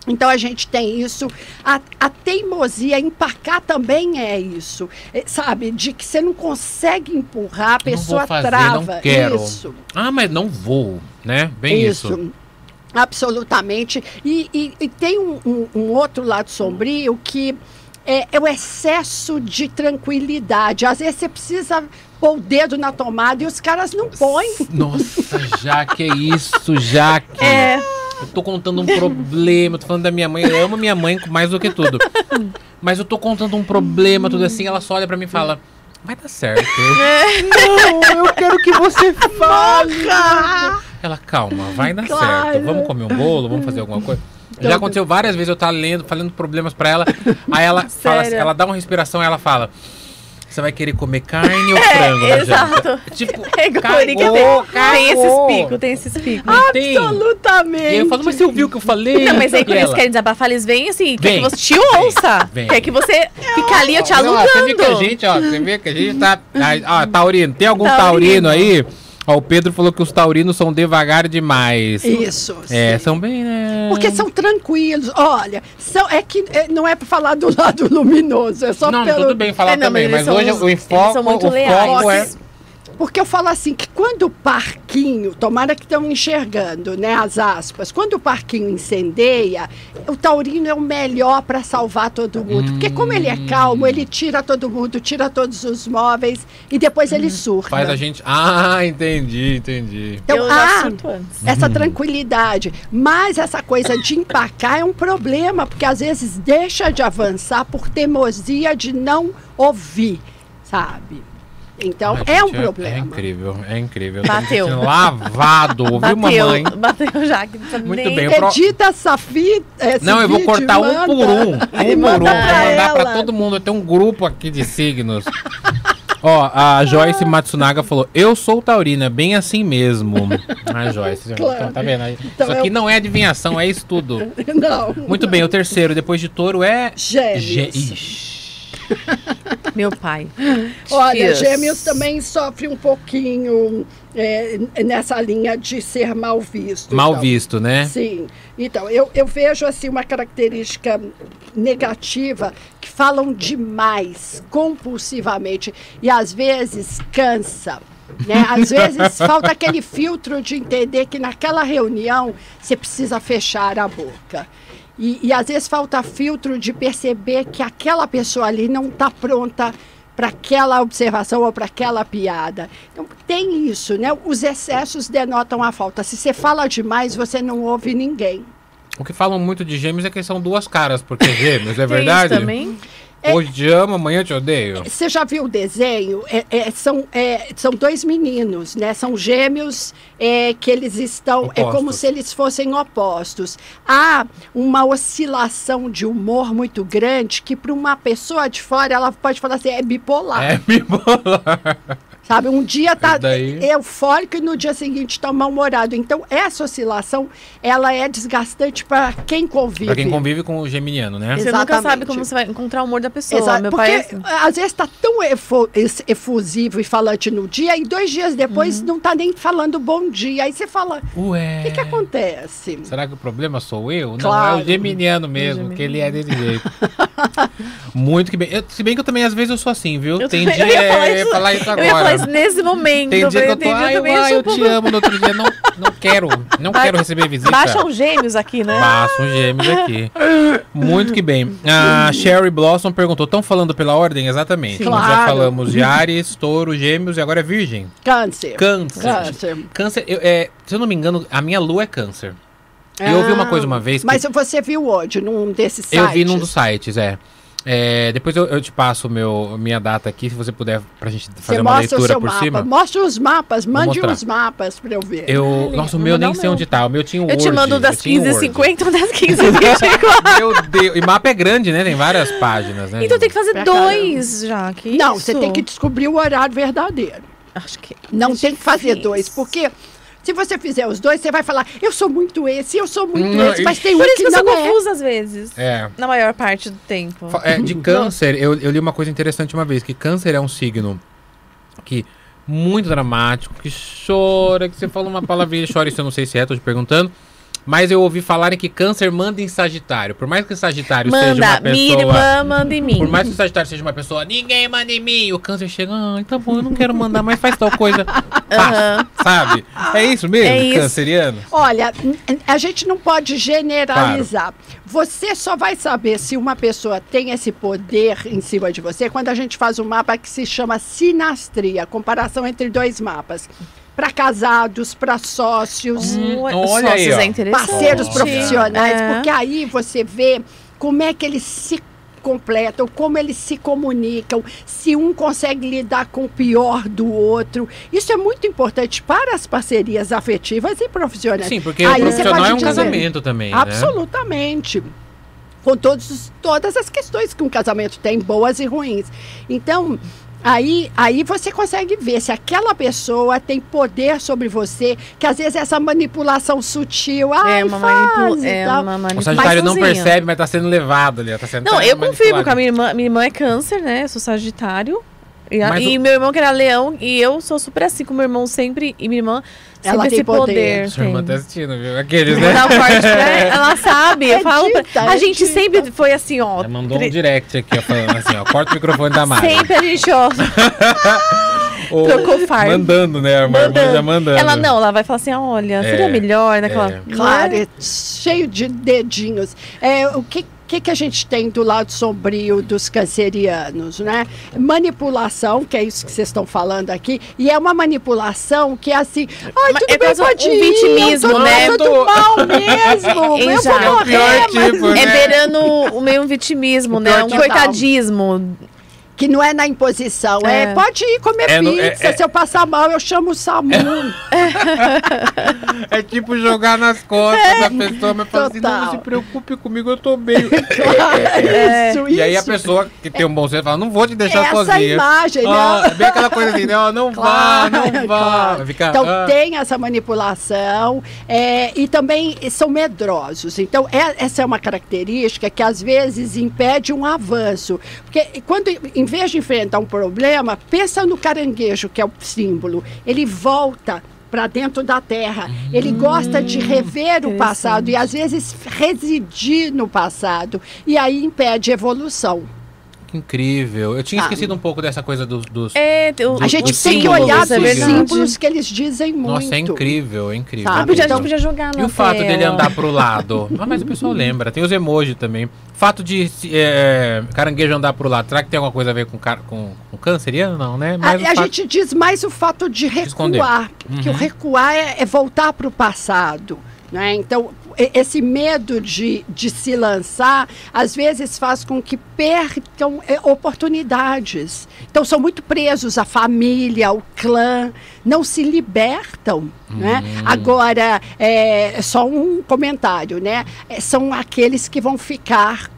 Então a gente tem isso. A, a teimosia, empacar também é isso. É, sabe? De que você não consegue empurrar, a Não pessoa fazer, trava. não quero. Isso. Ah, mas não vou, né? Bem isso. Absolutamente. E, e- e tem um, um- um outro lado sombrio que é, é o excesso de tranquilidade. Às vezes você precisa pôr o dedo na tomada e os caras não põem. Nossa, Jaque, é isso, Jaque. É. Eu tô contando um problema, tô falando da minha mãe, eu amo minha mãe mais do que tudo. Mas eu tô contando um problema, tudo assim, ela só olha pra mim e fala, vai dar certo. Não, eu quero que você fale. Ela, calma, vai dar Claro. certo. Vamos comer um bolo, vamos fazer alguma coisa. Já Então, aconteceu várias vezes eu estar lendo, falando problemas pra ela. Aí ela fala, ela dá uma respiração e ela fala: Você vai querer comer carne ou frango na exato. janta? Tipo, É igual cagou, Eurico, tem, tem cagou. esses picos, tem esses picos. Tem. Absolutamente. E aí eu falo, mas você ouviu o que eu falei? Não, mas aí quando eles querem desabafar, eles vêm assim, quer Vem, que você te ouça. vem. Quer que você fique ali te Ó, alugando. Você vê que a gente, ó, você vê que a gente tá. [LAUGHS] Ah, Taurino, tem algum Taurino. taurino aí? Ó, o Pedro falou que os taurinos são devagar demais. Isso. É, sim. são bem, né? Porque são tranquilos. Olha, são, é que é, não é para falar do [LAUGHS] lado luminoso, é só Não, pelo. tudo bem falar É, não, também, mas mas, hoje o enfoque, o foco é. Porque eu falo assim, que quando o parquinho, tomara que estão enxergando, né, as aspas, quando o parquinho incendeia, o taurino é o melhor para salvar todo mundo. Porque como ele é calmo, ele tira todo mundo, tira todos os móveis e depois ele surta. Faz a gente. Ah, entendi, entendi. Então, eu já ah, essa tranquilidade. Mas essa coisa de empacar é um problema, porque às vezes deixa de avançar por teimosia de não ouvir, sabe? Então, Ai, é um gente, problema. É incrível, é incrível. Bateu. lavado, ouviu, Bateu, mamãe? bateu já. Que não Muito nem- bem, eu pro- Edita essa fita. Não, eu vou cortar um manda. por um. Um por um, [LAUGHS] pra mandar pra todo mundo. Eu tenho um grupo aqui de signos. Ó, a Joyce Matsunaga falou: Eu sou taurina, bem assim mesmo. Ah, Joyce, Claro. então, tá vendo? aí? Então Isso aqui eu- não é adivinhação, é estudo. [LAUGHS] Não. Muito bem, o terceiro, depois de touro, é. Gêmeos. Gê- Ixi. Meu pai. [LAUGHS] Olha, Yes. gêmeos também sofre um pouquinho é, nessa linha de ser mal visto. Mal Então, visto, né? Sim. Então, eu, eu vejo assim uma característica negativa que falam demais, compulsivamente, e às vezes cansa. Né? Às [LAUGHS] vezes falta aquele filtro de entender que naquela reunião você precisa fechar a boca. E, e às vezes falta filtro de perceber que aquela pessoa ali não está pronta para aquela observação ou para aquela piada. Então, tem isso, né? Os excessos denotam a falta. Se você fala demais, você não ouve ninguém. O que falam muito de gêmeos é que são duas caras, porque gêmeos, é Tem verdade? isso também? Hoje te amo, amanhã te odeio. Você já viu o desenho? É, é, são, é, são dois meninos, né? São gêmeos é, que eles estão. É como Opostos. se eles fossem opostos. Há uma oscilação de humor muito grande que, para uma pessoa de fora, ela pode falar assim: é bipolar. É bipolar. [LAUGHS] Sabe? Um dia tá Isso daí. eufórico e no dia seguinte está mal-humorado. Então, essa oscilação, ela é desgastante para quem convive. pra quem convive com o geminiano, né? Você nunca Exatamente. sabe como você vai encontrar o humor da pessoa. Exato, Meu porque pai é assim. às vezes está tão efusivo e falante no dia e dois dias Uhum. depois não está nem falando bom dia. Aí você fala, o Ué. que, que acontece? Será que o problema sou eu? Não, Claro. é o geminiano mesmo, geminiano. que ele é desse jeito. [LAUGHS] Muito que bem. Eu- se bem que eu também, às vezes, eu sou assim, viu? Eu Tem também- dia. eu ia falar é, isso- falar isso Eu ia falar agora. Isso nesse momento. Tem dia que eu tô, ai, eu um pouco- te amo, no outro dia não, não quero, não quero receber visita. Baixa os gêmeos aqui, né? Um gêmeos aqui. Muito que bem. A Sherry Blossom perguntou: estão falando pela ordem? Exatamente. Sim. Nós já falamos de Ares, Touro, Gêmeos e agora é Virgem. Câncer. Câncer. Câncer. Câncer, eu- é, se eu não me engano, a minha lua é Câncer. Eu ouvi uma coisa uma vez que- Ah, Mas você viu onde? Num desses sites? Eu vi num dos sites, é. É, depois eu, eu te passo meu, minha data aqui, se você puder, pra gente fazer Você uma mostra o leitura seu por mapa. cima. Mostra os mapas. Mande os mapas para eu ver. Eu, nossa, o meu nem sei meu. onde tá. O meu tinha um Eu te Word, mando das eu tinha um Word. 15h50 ou das 15h24. [LAUGHS] Meu Deus. E mapa é grande, né? Tem várias páginas, né? então tem que fazer Pra dois já. Que Não, isso? você tem que descobrir o horário verdadeiro. Acho que. Não é tem que fazer difícil. dois, porque se você fizer os dois, você vai falar, eu sou muito esse, eu sou muito Não, esse, mas tem um Por isso que que eu sou é. confusa às vezes. É. Na maior parte do tempo. É, de [LAUGHS] câncer, eu, eu li uma coisa interessante uma vez, que câncer é um signo que muito dramático, que chora, que você fala uma palavrinha e chora, isso eu não sei se é, tô te perguntando. Mas eu ouvi falarem que câncer manda em Sagitário. Por mais que o Sagitário seja uma Manda, minha pessoa. irmã manda em mim. Por mais que o Sagitário seja uma pessoa, ninguém manda em mim. O câncer chega, ai, tá bom, eu não quero mandar, mas faz tal coisa. [LAUGHS] Sabe? É isso mesmo, É isso. canceriano? Olha, a gente não pode generalizar. Você só vai saber se uma pessoa tem esse poder em cima de você quando a gente faz um mapa que se chama sinastria, comparação entre dois mapas. Para casados, para sócios, Hum, Olha, aí, sócios ó. é interessante. parceiros Olha. profissionais, É. porque aí você vê como é que eles se completam, como eles se comunicam, se um consegue lidar com o pior do outro. Isso é muito importante para as parcerias afetivas e profissionais. Sim, porque Aí o você profissional é um dizer- casamento também, né? Absolutamente. Com todos, os- todas as questões que um casamento tem, boas e ruins. Então, aí, aí você consegue ver se aquela pessoa tem poder sobre você, que às vezes essa manipulação sutil. Ai, É uma, faz e é tal. uma O manipulação. Sagitário não percebe, mas tá sendo levado ali. Tá sendo Não, tá eu confirmo com a minha irmã. Minha irmã é câncer, né? Eu sou sagitário. E, a- e o- meu irmão que era leão. E eu sou super assim com meu irmão sempre. E minha irmã Ela tem esse poder. poder. Sua irmã tá assistindo, viu? Aqueles, né? [LAUGHS] ela. Sabe. Eu falo pra... A gente sempre foi assim, ó. Ela mandou um direct aqui, ó, falando assim, ó, corta o microfone da Mari. Sempre a gente, ó, [LAUGHS] Ou- trocou fardo. Mandando, né? A irmã Mandando. já mandando. Ela não, ela vai falar assim: olha, seria É, melhor naquela. é. Claro, Né? é cheio de dedinhos. É, o que, que, que a gente tem do lado sombrio dos cancerianos, né? Manipulação, que é isso que vocês estão falando aqui, e é uma manipulação que é assim, ai, tudo é bem, quase um pode ir, vitimismo, eu tô né? passando mal mesmo, [LAUGHS] eu vou Exato. É o pior morrer, mas... tipo, É né? beirando o meio um vitimismo, né? Um coitadismo. Que não é na imposição. É, É. pode ir comer É pizza. é- é- Se eu passar mal, eu chamo o SAMU. É [LAUGHS] tipo jogar nas costas da pessoa, mas fala assim, não, se preocupe comigo, eu tô bem. [LAUGHS] isso, E aí a isso. pessoa que tem um bom senso fala, não vou te deixar Essa sozinha. imagem, né? Ah, é bem aquela coisa assim, não, não vá, não vá. claro. Fica, Então ah. tem essa manipulação é, e também são medrosos. Então é- essa é uma característica que às vezes impede um avanço. Porque quando, em vez de enfrentar um problema, pensa no caranguejo, que é o símbolo. Ele volta para dentro da terra. Ele gosta de rever o passado e às vezes residir no passado. E aí impede evolução. Que incrível. Eu tinha Ah. esquecido um pouco dessa coisa dos... dos... É, o, A gente tem que olhar é para os verdade. símbolos que eles dizem muito. Nossa, é incrível, é incrível. Sabe? A Então- gente podia jogar na E o fato tela. dele andar pro lado? [LAUGHS] Ah, mas o pessoal lembra. Tem os emojis também. Fato de se- é, caranguejo andar pro lado. Será que tem alguma coisa a ver com, com, com canceriano? Não, né? A, Mas a fato- gente diz mais o fato de esconder. recuar, que o Uhum. recuar é, é voltar para o passado. Né? Então, esse medo de, de se lançar, às vezes faz com que percam é, oportunidades. Então, são muito presos à família, ao clã, não se libertam. Né? Hum. Agora, é só um comentário, né? É, São aqueles que vão ficar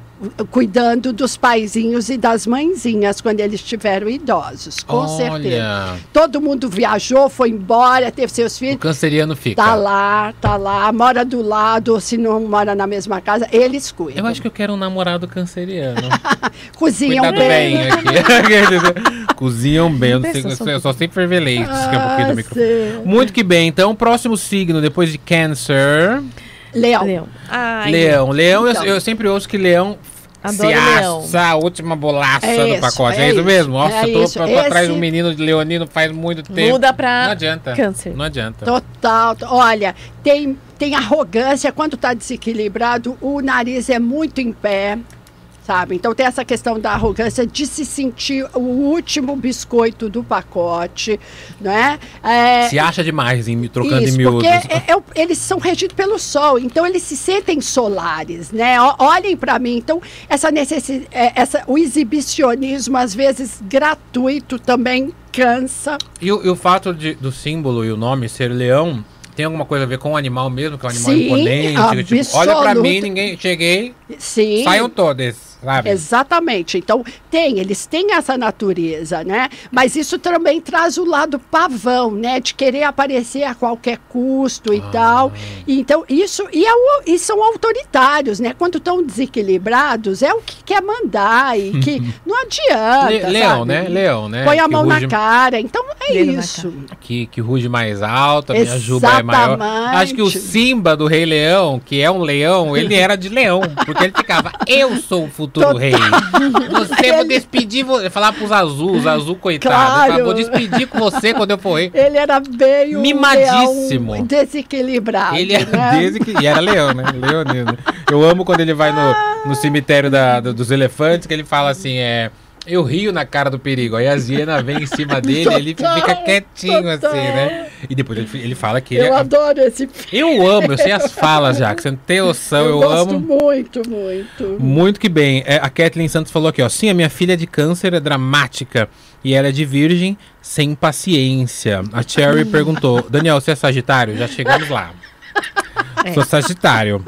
cuidando dos paizinhos e das mãezinhas quando eles estiveram idosos, com certeza. Olha, Todo mundo viajou, foi embora, teve seus o filhos. canceriano fica. Tá lá, tá lá, mora do lado, ou se não mora na mesma casa, eles cuidam. Eu acho que eu quero um namorado canceriano. [LAUGHS] Cozinham Cuidado bem. bem aqui. [LAUGHS] Cozinham bem. Eu, não sei, Pensa, eu só sei ferver leite. que é um pouquinho do Ah. Muito que bem. Então, próximo signo, depois de Câncer. Leão. Leão. Ai, Leão. Leão, eu- Então. eu, sempre ouço que Leão Adoro se assa a última bolacha É do pacote. É, é isso mesmo? Nossa, é eu tô, isso. tô atrás de um Esse- menino de leonino faz muito tempo. Muda pra Não adianta. câncer. Não adianta. Total. Olha, tem, tem arrogância quando está desequilibrado, o nariz é muito em pé. Sabe? Então tem essa questão da arrogância de se sentir o último biscoito do pacote, né? É, Se acha demais em trocando Isso, em miúdos. porque é- é eles são regidos pelo sol, então eles se sentem solares, né? Olhem para mim, então essa necessidade, essa, o exibicionismo às vezes gratuito também cansa. E, o, e o fato de- do símbolo e o nome ser leão tem alguma coisa a ver com o animal mesmo, que é um animal Sim, imponente. tipo, olha pra absoluta. mim, ninguém. Cheguei, Sim. saiam todos, Exatamente. Então, tem, eles têm essa natureza, né? Mas isso também traz o lado pavão, né? De querer aparecer a qualquer custo e Ah. tal. Então, isso. E, é o- e são autoritários, né? Quando estão desequilibrados, é o que quer mandar e [LAUGHS] que não adianta. Le- leão, sabe? né? Leão, né? Põe a Que mão ruge- na cara. Então, é isso. Que, que ruge mais alto, a minha juba é maior. Exatamente. Acho que o Simba do Rei Leão, que é um leão, ele era de leão. Porque ele ficava, eu sou o futuro Total. rei. Você, vou despedir, vou falar pros azuis, azul coitado. Claro. Ele falava, vou despedir com você quando eu for rei. Ele era bem Mimadíssimo. leão desequilibrado. Ele era [LAUGHS] né? que. E era leão, né? Leonino. Eu amo quando ele vai no, no cemitério da- do- dos elefantes, que ele fala assim, é. Eu rio na cara do perigo. Aí as hienas vêm em cima [LAUGHS] dele, ele Total, fica quietinho total. assim, né? E depois ele, ele fala que ele Eu é. adoro esse [LAUGHS] Eu amo, eu sei as falas já, que você não tem noção, eu, gosto amo. muito, muito. Muito que bem. É, a Kathleen Santos falou aqui, ó. Sim, a minha filha é de câncer é dramática. E ela é de virgem sem paciência. A Cherry [LAUGHS] perguntou: Daniel, você é Sagitário? Já chegamos lá. É. Sou Sagitário.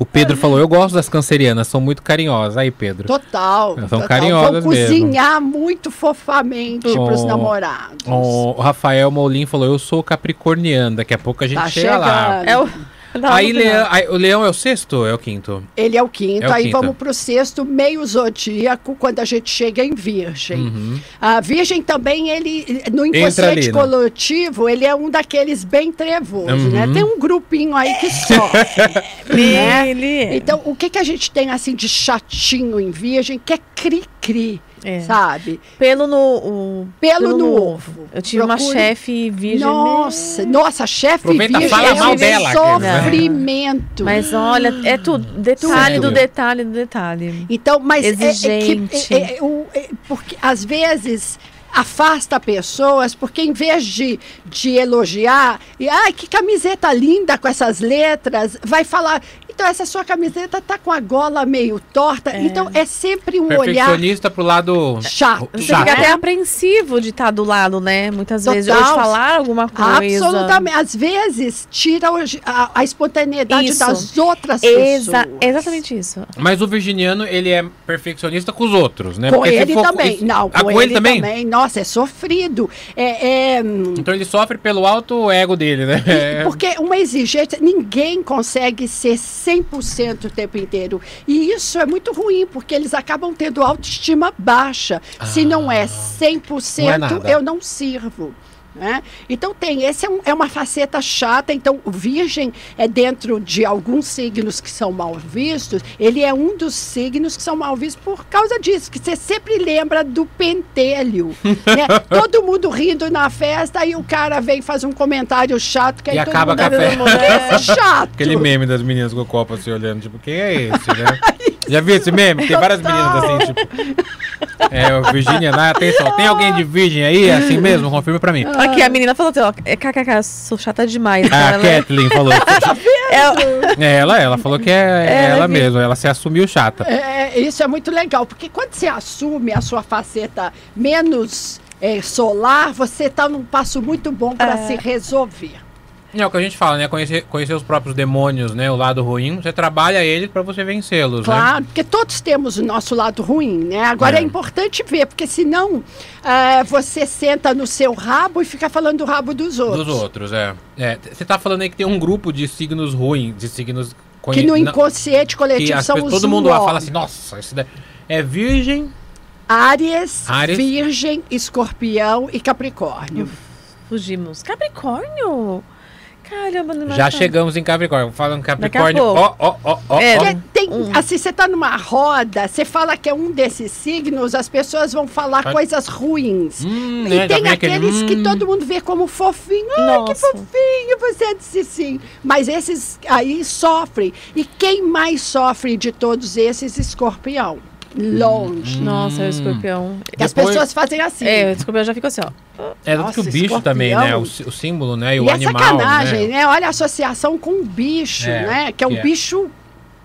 O Pedro falou: Eu gosto das cancerianas, são muito carinhosas. Aí, Pedro. Total. São total. carinhosas Vão mesmo. cozinhar muito fofamente Oh. pros namorados. O Rafael Molin falou: Eu sou capricorniano. Daqui a pouco a gente Tá chega lá. chegando. É o. Não, Aí, não, Leão, aí, o leão é o sexto ou é o quinto? Ele é o quinto, É o aí quinto. vamos pro sexto, meio zodíaco, quando a gente chega em Virgem. Uhum. A Virgem também, ele, no inconsciente ali, né? coletivo, ele é um daqueles bem trevoso, né? Uhum. Tem um grupinho aí que sofre. [LAUGHS] né? Ele. Então, o que, que a gente tem assim de chatinho em Virgem, que é cri-cri, É. sabe? Pelo no. o- Pelo no ovo. Eu tive uma Procure- chefe virgem. Nossa, nossa, chefe Aproveita, virgem fala é mal um dela, né? sofrimento. Mas olha, é tudo. Detalhe Sério? do detalhe do detalhe. Então, mas é- é, que Exigente. é- é o- é- porque às vezes afasta pessoas porque em vez de, de elogiar e ai que camiseta linda com essas letras vai falar Então, essa sua camiseta tá com a gola meio torta. Então, é sempre um olhar Perfeccionista pro lado chato. Você chato. fica até apreensivo de estar do lado, né? Muitas vezes. Ou de Total. falar alguma coisa. Absolutamente. Às vezes, tira a, a espontaneidade Isso. das outras Exa pessoas. exatamente isso. Mas o virginiano, ele é perfeccionista com os outros, né? Com Porque ele for- também. isso- Não, Ah, com, ele, também? Nossa, é sofrido. É, é, hum, Então ele sofre pelo alto ego dele, né? É. Porque uma exigência, ninguém consegue ser 100% o tempo inteiro. E isso é muito ruim, porque eles acabam tendo autoestima baixa. Se não é 100%, Não é eu não sirvo. Né? Então tem, esse é, um- é uma faceta chata. Então o virgem é dentro de alguns signos que são mal vistos. Ele é um dos signos que são mal vistos por causa disso, que você sempre lembra do pentelho. [LAUGHS] né? Todo mundo rindo na festa e o cara vem e faz um comentário chato que E aí todo acaba mundo com a festa. Esse é chato. Aquele meme das meninas com o copo assim olhando, tipo, quem é esse, né? [LAUGHS] Já viu esse meme? Tem várias meninas assim, tipo. É, o Virgínia, lá, atenção, tem alguém de virgem aí, É assim mesmo? Confirma pra mim. Aqui, a menina falou assim, ó, é kkk, sou chata demais. Então A é- Kathleen falou. [LAUGHS] é- É, ela, ela falou que é Ela ela mesma, ela se assumiu chata. É, isso é muito legal, porque quando você assume a sua faceta menos é, solar, você está num passo muito bom para É. se resolver. É o que a gente fala, né? Conhecer, conhecer os próprios demônios, né? O lado ruim, você trabalha eles pra você vencê-los, né? Claro, porque todos temos o nosso lado ruim, né? Agora é, É. importante ver, porque senão ah, você senta no seu rabo e fica falando do rabo dos outros. Dos outros, é. É, Você tá falando aí que tem um grupo de signos ruins, de signos... conhe- Que no inconsciente que coletivo as são pessoas- os todo mundo lá fala assim, nossa, esse daí é virgem, Áries, Áries. Virgem, Escorpião e Capricórnio. Fugimos. Capricórnio? Caramba, não já chegamos em Capricórnio. Falando Capricórnio, ó, ó, ó, ó, É, tem, um. assim, você tá numa roda, você fala que é um desses signos, as pessoas vão falar Ah. coisas ruins. Hum, E né, tem vem aquele, aqueles que hum. todo mundo vê como fofinho. Ah, que fofinho, você disse sim. Mas esses aí sofrem. E quem mais sofre de todos esses? Escorpião. Longe. Nossa, é o escorpião. Que as Depois- pessoas fazem assim. É, o escorpião já fica assim, ó. É tanto que o bicho escorpião. também, né? O, sí- o símbolo, né? E o E é animal. sacanagem, né? né? Olha a associação com o bicho, É, né? Que é um que é. bicho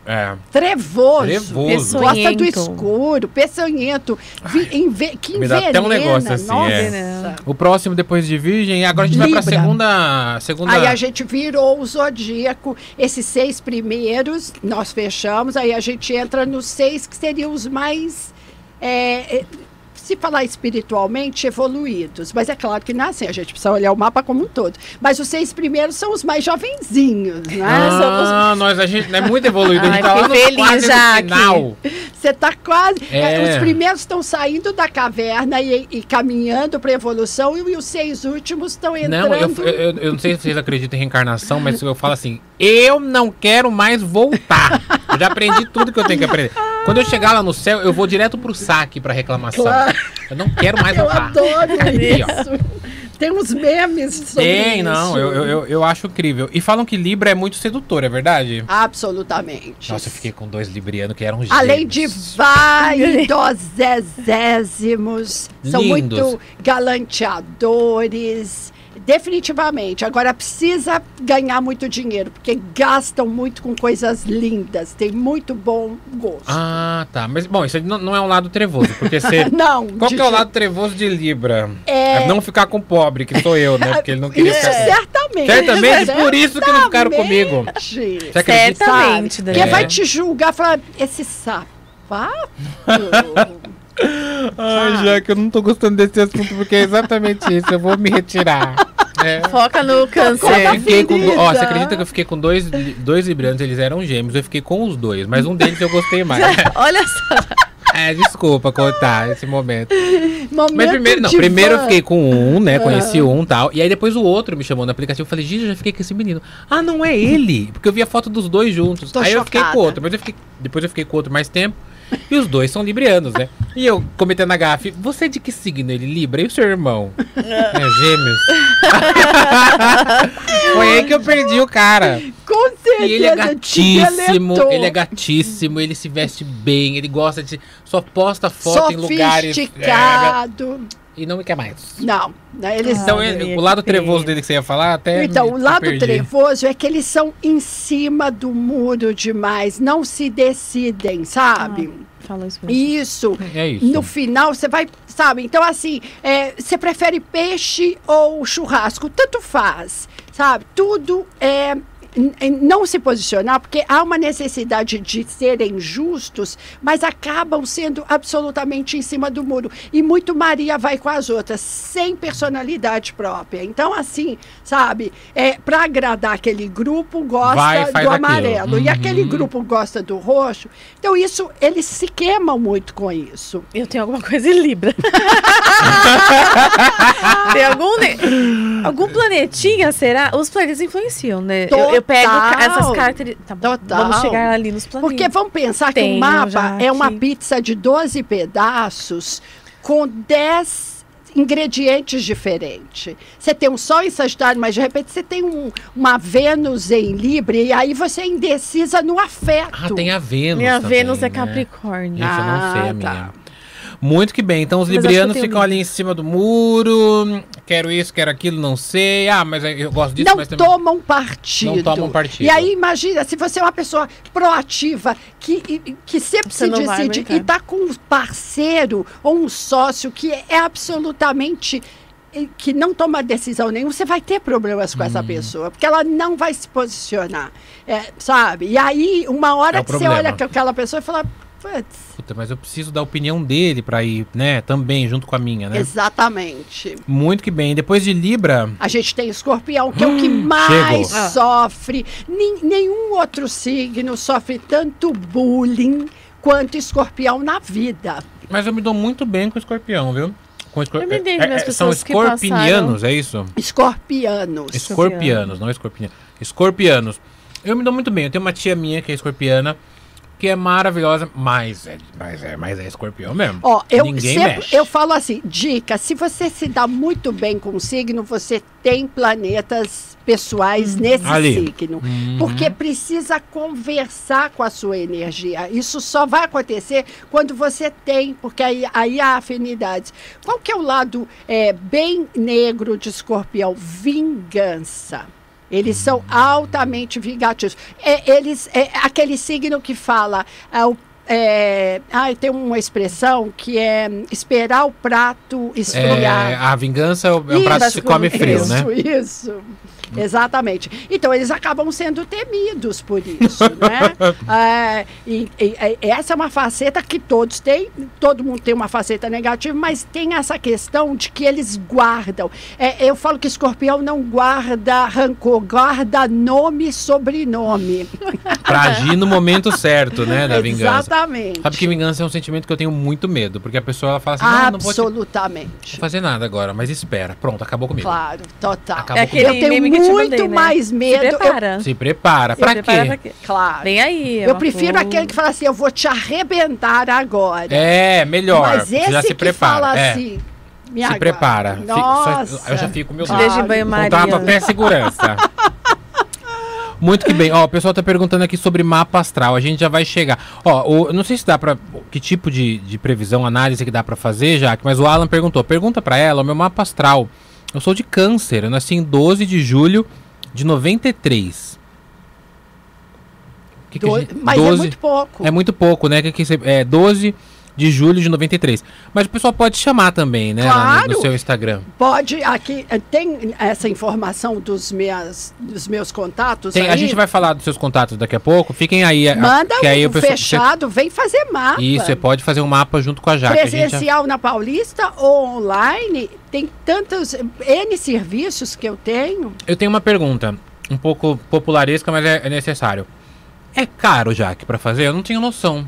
É. trevoso. Trevoso. Gosta do escuro, peçonhento. vi- enve- que me dá envenena. até um negócio assim, Nossa. é. O próximo, depois de Virgem, agora a gente vai pra Libra. segunda. segunda... Aí a gente virou o zodíaco. Esses seis primeiros nós fechamos. Aí a gente entra nos seis que seriam os mais. é, é, se falar espiritualmente, evoluídos. Mas é claro que não é assim, a gente precisa olhar o mapa como um todo. Mas os seis primeiros são os mais jovenzinhos, né? Ah, nós, a gente é muito evoluído. a gente Ai, tá lá no feliz já final. Você está quase. É. é, os primeiros estão saindo da caverna e, e caminhando para a evolução, e, os seis últimos estão entrando. Não, eu, eu, eu não sei se vocês acreditam em reencarnação, mas eu falo assim: eu não quero mais voltar. Eu já aprendi tudo que eu tenho que aprender. Quando eu chegar lá no céu, eu vou direto pro saque pra reclamação. Claro. Eu não quero mais [LAUGHS] Eu voltar. adoro Aí, ó. isso. Tem uns memes sobre Tem, isso. não, eu, eu, eu, eu acho incrível. E falam que Libra é muito sedutor, é verdade? Absolutamente. Nossa, eu fiquei com dois librianos que eram gêmeos. Além de vaidosezésimos, [LAUGHS] são Lindos. muito galanteadores. Definitivamente. Agora precisa ganhar muito dinheiro, porque gastam muito com coisas lindas. Tem muito bom gosto. Ah, tá. Mas, bom, isso aí não, não é um lado trevoso, porque você... [LAUGHS] Não. Qual de que é o lado trevoso de Libra? É- não ficar com o pobre, que sou eu, né? Porque ele não queria Isso ficar... certamente. Certamente, por isso que não ficaram comigo. Certamente. Porque Daniel. vai te julgar e falar, esse sapato. [LAUGHS] Ai, já que eu não tô gostando desse assunto, porque é exatamente isso. Eu vou me retirar. É. Foca no Eu câncer. fiquei com, ó, você acredita que eu fiquei com dois, dois librianos, eles eram gêmeos, eu fiquei com os dois, mas um deles eu gostei mais. Olha só. [LAUGHS] É, desculpa contar esse momento. Momento Mas primeiro, não, primeiro eu fiquei com um, né? Conheci um e tal. E aí depois o outro me chamou no aplicativo. Eu falei, gente, eu já fiquei com esse menino. Ah, não é ele. Porque eu vi a foto dos dois juntos. Tô aí eu fiquei com chocada. o outro. Mas eu fiquei, depois eu fiquei com o outro mais tempo. [LAUGHS] E os dois são librianos, né? E eu cometendo a gafe, você é de que signo ele? Libra? E o seu irmão? [LAUGHS] é, gêmeos. [LAUGHS] Foi aí que eu perdi o cara. Com certeza. E ele é gatíssimo, ele é gatíssimo, ele se veste bem, ele gosta de. Só posta foto em lugares. é, Sofisticado. E não me quer mais. Não, né, eles Então, Ah, ele- o lado trevoso dele que você ia falar, até. Então, me- o lado trevoso é que eles são em cima do muro demais, não se decidem, sabe? Fala isso pra mim. Isso. É isso. No final, você vai, sabe? Então, assim, é, você prefere peixe ou churrasco? Tanto faz, sabe? Tudo é não se posicionar, porque há uma necessidade de serem justos, mas acabam sendo absolutamente em cima do muro. E muito Maria vai com as outras, sem personalidade própria. Então, assim, sabe, é, para agradar aquele grupo, gosta Vai, do amarelo. E Uhum. aquele grupo gosta do roxo. Então, isso, eles se queimam muito com isso. Eu tenho alguma coisa em Libra. [LAUGHS] Tem algum, algum planetinha, será? Os planetas influenciam, né? Eu, eu pego ca- Total. essas cartas. Tá bom, Total. Vamos chegar ali nos planetas. Porque vamos pensar que o mapa é uma pizza de 12 pedaços com 10 ingredientes diferentes. Você tem um Sol em Sagitário, mas de repente você tem um- uma Vênus em Libra e aí você é indecisa no afeto. Ah, tem a Vênus. Minha também, Vênus é né? Capricórnio. Isso eu não sei, Ah, tá. Muito que bem. Então os Mas librianos ficam ali em cima do muro. Quero isso, quero aquilo, não sei. Ah, mas eu gosto disso, não mas também. tomam partido. Não tomam partido. E aí, imagina, se você é uma pessoa proativa, que, que sempre Você se decide e está com um parceiro ou um sócio que é absolutamente que não toma decisão nenhuma, você vai ter problemas com Hum. essa pessoa, porque ela não vai se posicionar, é, sabe? E aí, uma hora É que você problema. olha com aquela pessoa e fala, putz, Puta, mas eu preciso da opinião dele pra ir, né? Também, junto com a minha, né? exatamente. Muito que bem. Depois de Libra, A gente tem escorpião, que é o que mais Hum, chegou. Ah. sofre. Nin- nenhum outro signo sofre tanto bullying quanto escorpião na vida. mas eu me dou muito bem com o escorpião, viu? Com escor... Eu me dei é, é, São pessoas que escorpinianos, é isso? Escorpianos. Escorpianos, não escorpianos. Escorpianos. Eu me dou muito bem. Eu tenho uma tia minha que é escorpiana, que é maravilhosa, mas é, mas é, mas é escorpião mesmo. Ó, eu Ninguém sempre mexe. eu falo assim, dica, se você se dá muito bem com o signo, você tem planetas pessoais nesse Ali. signo. Uhum. Porque precisa conversar com a sua energia. Isso só vai acontecer quando você tem, porque aí, aí há afinidades. Qual que é o lado é, bem negro de escorpião? Vingança. Eles são altamente vingativos. É, eles, é aquele signo que fala. É, o, é, ai, tem uma expressão que é esperar o prato esfriar. É, a vingança é o, é prato que se Isso, come frio, isso, né? Isso, [LAUGHS] Exatamente. Então, eles acabam sendo temidos por isso, [LAUGHS] né? É, e, e- e essa é uma faceta que todos têm, todo mundo tem uma faceta negativa, mas tem essa questão de que eles guardam. É, eu falo que escorpião não guarda rancor, guarda nome e sobrenome. [LAUGHS] Pra agir no momento certo, né? Da vingança. Exatamente. Sabe que vingança é um sentimento que eu tenho muito medo, porque a pessoa ela fala assim: não, não vou te fazer nada agora, mas espera. Pronto, acabou comigo. Claro, total. Acabou É aquele Eu tenho meme eu muito mandei, né? mais medo. Se eu- prepara. Se prepara. Pra Se prepara quê? pra quê? claro. Vem aí. é Eu prefiro coisa- aquele que fala assim, eu vou te arrebentar agora. É, melhor. Mas esse já se que prepara. fala é. assim, me Se aguarda. prepara. Nossa. eu já fico, meu Deus. banho-maria. Contrato até segurança. [LAUGHS] Muito que bem. Ó, o pessoal tá perguntando aqui sobre mapa astral. A gente já vai chegar. Ó, o, eu não sei se dá pra. Que tipo de, de previsão, análise que dá pra fazer, Jaque, mas o Alan perguntou. Pergunta pra ela o meu mapa astral. Eu sou de câncer. Eu nasci em 12 de julho de 93. Que que Do- gente- Mas é 12 muito pouco. é muito pouco, né? Que, que, você- é 12 de julho de 93. Mas o pessoal pode chamar também, né? lá no- no, Claro. seu Instagram. Pode, aqui, eh, tem essa informação dos, minhas, dos meus contatos Tem- a gente vai falar dos seus contatos daqui a pouco. Fiquem aí. a- Manda que aí um o pessoal- fechado, vem fazer mapa. Você, isso, você pode fazer um mapa junto com a Jaque. A gente Presencial na Paulista ou online, tem tantos N serviços que eu tenho. Eu tenho uma pergunta, um pouco popularesca, mas é, é necessário. É caro, Jaque, pra fazer? Eu não tinha noção.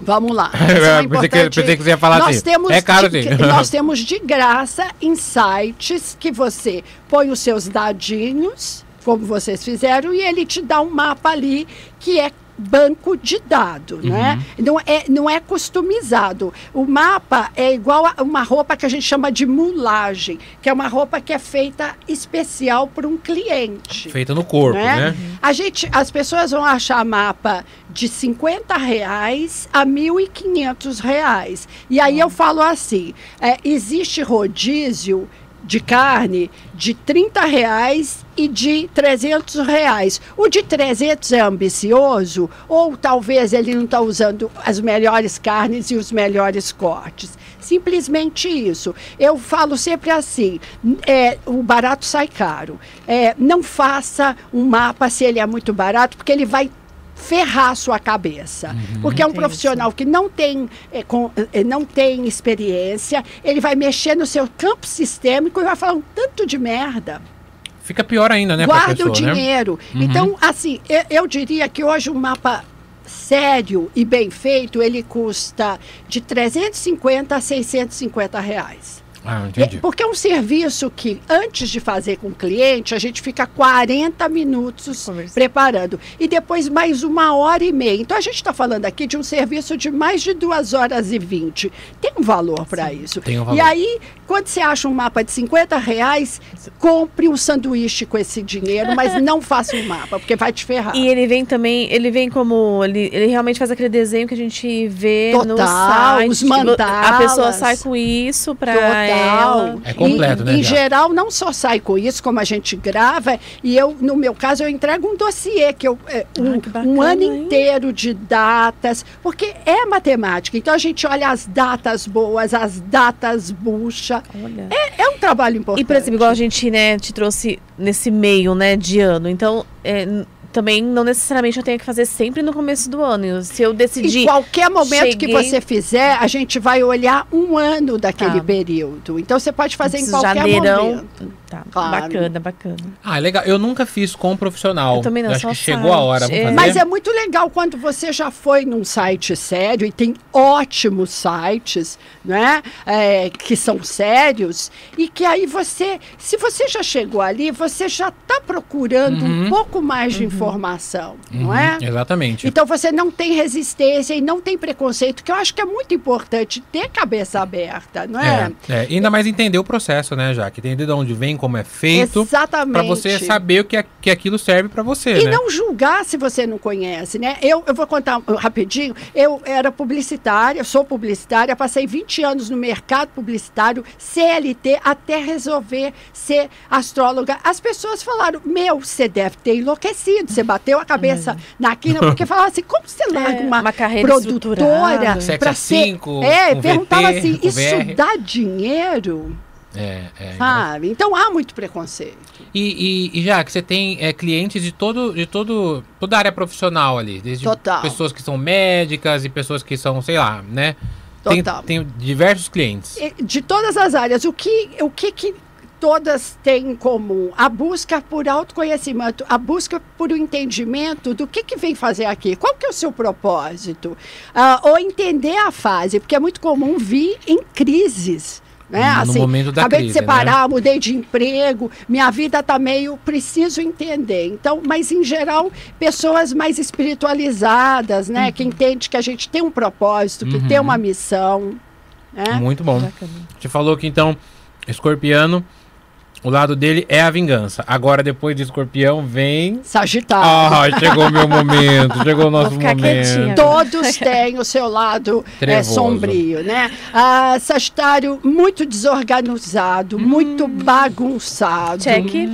Vamos lá. [LAUGHS] Isso é pensei que- importante. pensei que você ia falar nós assim, Temos é caro de, sim. Nós [LAUGHS] temos de graça sites que você põe os seus dadinhos, como vocês fizeram, e ele te dá um mapa ali que é banco de dado, né? Não é, não é customizado. O mapa é igual a uma roupa que a gente chama de mulagem, que é uma roupa que é feita especial para um cliente. Feita no corpo, né? né? A gente, as pessoas vão achar mapa de 50 reais a 1.500 reais. E aí eu falo assim, é, existe rodízio de carne de 30 reais e de 300 reais. O de 300 é ambicioso ou talvez ele não está usando as melhores carnes e os melhores cortes. Simplesmente isso. Eu falo sempre assim: é, o barato sai caro. É, não faça um mapa se ele é muito barato, porque ele vai ferrar a sua cabeça. Porque é um profissional que não tem, é, com- é, não tem experiência, ele vai mexer no seu campo sistêmico e vai falar um tanto de merda. Fica pior ainda, né, Guarda pessoa, o né? dinheiro. Uhum. Então, assim, eu, eu diria que hoje um mapa sério e bem feito, ele custa de 350 a 650 reais. Ah, É, entendi. porque é um serviço que, antes de fazer com o cliente, a gente fica 40 minutos Conversando. preparando. E depois mais uma hora e meia. Então, a gente está falando aqui de um serviço de mais de duas horas e 20. Tem um valor para isso. Tem um valor. E aí, quando você acha um mapa de 50 reais, compre um sanduíche com esse dinheiro, mas [LAUGHS] não faça um mapa, porque vai te ferrar. E ele vem também, ele vem como. Ele, ele realmente faz aquele desenho que a gente vê no Total, site. os A pessoa sai com isso pra Total. Ela. É completo, em, né, Em já? geral, não só sai com isso, como a gente grava, e eu, no meu caso, eu entrego um dossiê, que eu, é, um, Ah, que bacana, um ano hein? inteiro de datas, porque é matemática. Então a gente olha as datas boas, as datas bucha. Olha. É um trabalho importante. E, por exemplo, igual a gente, né, te trouxe nesse meio, né, de ano. Então, é, também não necessariamente eu tenho que fazer sempre no começo do ano. Eu- Se eu decidir. Em qualquer momento que cheguei- você fizer, a gente vai olhar um ano daquele Tá. período. Então você pode fazer em qualquer janeirão. momento. Tá, Claro. bacana, bacana. Ah, legal. Eu nunca fiz com profissional. Eu também não, acho só que chegou a hora. site. É. fazer? Mas é muito legal quando você já foi num site sério e tem ótimos sites, né? é, que são sérios e que aí você, se você já chegou ali, você já está procurando Uhum. um pouco mais de informação, não Uhum, é? Exatamente. Então você não tem resistência e não tem preconceito, que eu acho que é muito importante ter cabeça aberta, não é? É, é, ainda mais entender o processo, né, Jaque? Entender de onde vem, como é feito, Exatamente. pra você saber o que, é- que aquilo serve pra você, E né? não julgar se você não conhece, né? Eu, eu vou contar uh, rapidinho. Eu era publicitária, sou publicitária, passei 20 anos no mercado publicitário, CLT, até resolver ser astróloga. As pessoas falaram: Meu, você deve ter enlouquecido. Você bateu a cabeça na quina, porque [LAUGHS] falavam assim: como você larga É, uma, uma carreira produtora para ser. cinco, É, com perguntava VT, assim: com Isso VR. dá dinheiro? É, é. Sabe? Então há muito preconceito. E, e, e já que você tem é, clientes de todo, de todo, toda a área profissional ali, desde Total. pessoas que são médicas e pessoas que são, sei lá, né? Tem, Total. tem diversos clientes. De todas as áreas, o que, o que, que todas têm em comum? A busca por autoconhecimento, a busca por um entendimento do que, que vem fazer aqui, qual que é o seu propósito? Ah, ou entender a fase, porque é muito comum vir em crises. Né? No Assim, momento da acabei crise, de separar, mudei de emprego, minha vida está meio, preciso entender. Então, mas em geral, pessoas mais espiritualizadas, né? Que entende que a gente tem um propósito, que Uhum. tem uma missão. Né? Muito bom. Bacana. Você falou que então, escorpiano, o lado dele é a vingança. Agora, depois de escorpião, vem. Sagitário. Ah, chegou o meu momento, chegou o nosso ficar quietinha. momento. Todos têm o seu lado é, sombrio, né? Ah, Sagitário muito desorganizado, muito bagunçado. Check. [LAUGHS]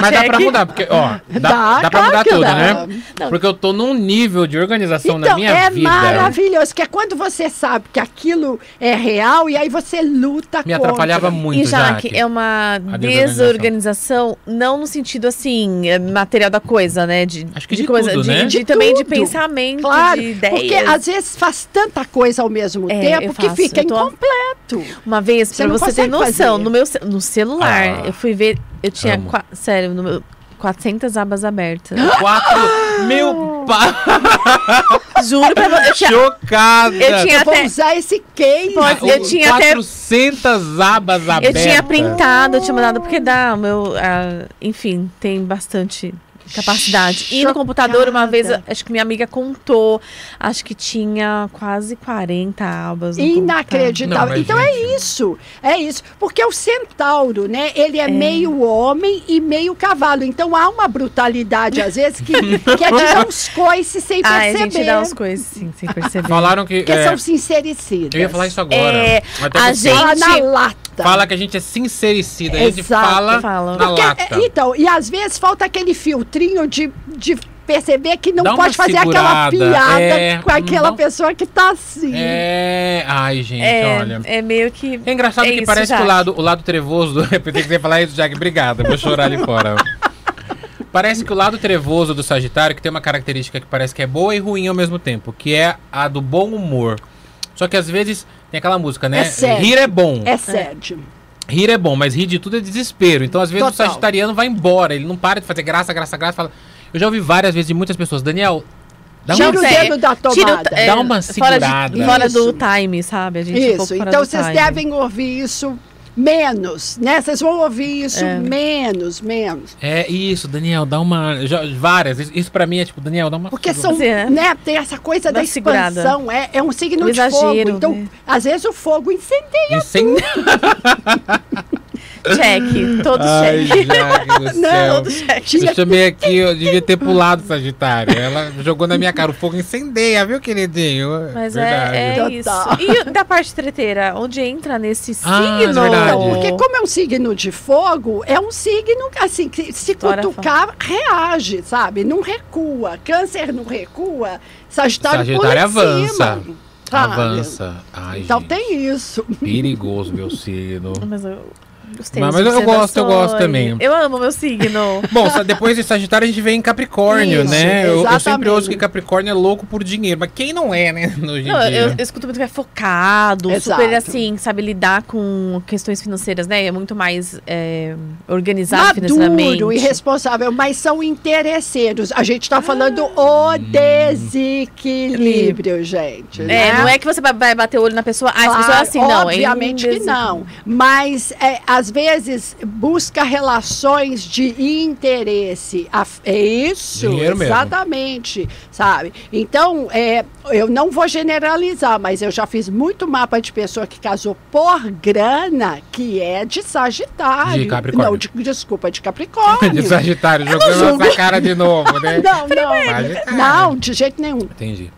Mas dá pra Check. mudar, porque, ó, dá, Dá, dá pra claro mudar tudo, dá. né? Não. Porque eu tô num nível de organização na Então, minha é vida. maravilhoso, que é quando você sabe que aquilo é real e aí você luta Me contra. atrapalhava muito, E já Jaque. que é uma desorganização, não no sentido assim, é, material da coisa, né? De, Acho que de de coisa, tudo, de, né? de De também de pensamento, Claro, de ideias. porque às vezes faz tanta coisa ao mesmo É, tempo que faço, fica incompleto. Uma vez, Você pra você ter noção, fazer. no meu no celular, Ah. eu fui ver, eu tinha, Amo. qua- sério, no meu, 400 abas abertas. [GASPS] Quatro. Meu pai. Juro pra você, eu tinha, Chocada. eu tinha Eu vou até, usar esse case. Pode- eu tinha até- 400 abas eu abertas. tinha printado, eu tinha mandado, porque dá, o meu, ah, enfim, tem bastante capacidade. E no computador, uma vez, Chocada. acho que minha amiga contou, acho que tinha quase 40 abas. no computador. Inacreditável. Não, então gente- é isso, é isso. Porque o centauro, né? Ele é, meio homem e meio cavalo. Então há uma brutalidade, às vezes, que, que é de dar uns coices sem Ah, a perceber. gente dá uns coisas, sim, sem perceber. Falaram que. Porque é, são sincericidas. eu ia falar isso agora. É, Até a gente- Fala na lata. Fala que a gente é sincericida. A gente Exato. fala Fala. na Porque, lata. é, então, e às vezes falta aquele filtrinho de, de perceber que não Dá pode fazer aquela segurada, piada é, com aquela não- pessoa que tá assim. É. Ai, gente, É, olha. é meio que. É engraçado É que isso, parece que o lado, o lado trevoso do. [LAUGHS] Eu pensei que você ia falar isso, Jack. Obrigado, eu vou chorar ali fora. Parece que o lado trevoso do Sagitário, que tem uma característica que parece que é boa e ruim ao mesmo tempo, que é a do bom humor. Só que às vezes tem aquela música, né? É sério. rir é bom. É sério. Rir é bom, mas rir de tudo é desespero. Então, às vezes, o Total. sagitariano vai embora, ele não para de fazer graça, graça, graça. Fala... Eu já ouvi várias vezes de muitas pessoas, Daniel, dá Tira uma... o É, dedo da tira o- tomada. é, Dá uma fora, de- segurada. fora do time, sabe? A gente um pouco Isso, fora então do vocês time. devem ouvir isso menos, né? Vocês vão ouvir isso É. menos, menos. É isso, Daniel, dá uma... já- várias, isso, isso pra mim é tipo, Daniel, dá uma... Porque são, Sim, é. né, tem essa coisa da expansão, é, é um signo O de fogo. Então, né? às vezes o fogo incendeia. E [LAUGHS] Check, todos Ai. Jaque do [LAUGHS] Não, céu. Todos check. Eu chamei aqui, eu devia ter pulado Sagitário. Ela jogou na minha cara, o fogo incendeia, viu, queridinho? Mas Verdade. é, é isso. E da parte treteira, onde entra nesse Ah, signo? é verdade. Porque como é um signo de fogo, é um signo assim que se cutucar, reage, sabe? Não recua. Câncer não recua, Sagitário, Sagitário pula em avança. cima? Avança. Ai, Então gente, tem isso. perigoso meu signo. Mas eu gostei Mas- mas eu gosto, eu gosto também. Eu amo meu signo. [LAUGHS] Bom, depois de Sagitário a gente vem em Capricórnio, Isso, né? Eu, eu sempre ouço que Capricórnio é louco por dinheiro, mas quem não é, né? [LAUGHS] Em Não, eu, dia. eu escuto muito que é focado, Exato. super assim, sabe lidar com questões financeiras, né? É muito mais é, organizado financeiramente. Maduro e responsável, mas são interesseiros. A gente está falando Ah. o desequilíbrio, gente. É, né? não é que você vai- bater o olho na pessoa, ah, essa Claro, pessoa é assim, não. Obviamente é que não. Mas, é, às vezes, busca relações de interesse. É isso, Dinheiro mesmo. exatamente, sabe? Então, é, eu não vou generalizar, mas eu já fiz muito mapa de pessoa que casou por grana, que é de Sagitário. De Capricórnio. Não, de- desculpa, de Capricórnio. [LAUGHS] De Sagitário, não jogando essa cara de novo, né? Não, não. Sagitário. Não, de jeito nenhum. Entendi.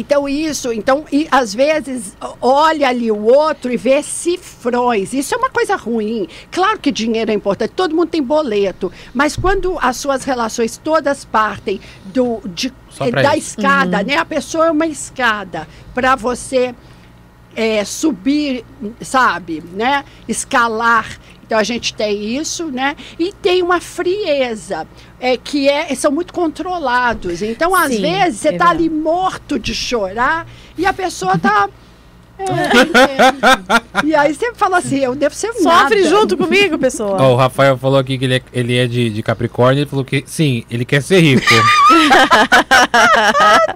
Então, isso, então, e às vezes olha ali o outro e vê cifrões. Isso é uma coisa ruim. Claro que dinheiro é importante, todo mundo tem boleto, mas quando as suas relações todas partem do, de, da isso. escada, né? A pessoa é uma escada para você eh, subir, sabe, né? Escalar. Então a gente tem isso, né? E tem uma frieza, é, que é, são muito controlados. Então, às Sim, vezes, você é tá verdade. ali morto de chorar e a pessoa tá. [LAUGHS] é, e aí você fala assim, eu devo ser Sofre nada. junto comigo, pessoa. Ó, o Rafael falou aqui que ele é, ele é de, de Capricórnio, ele falou que sim, ele quer ser rico. [LAUGHS]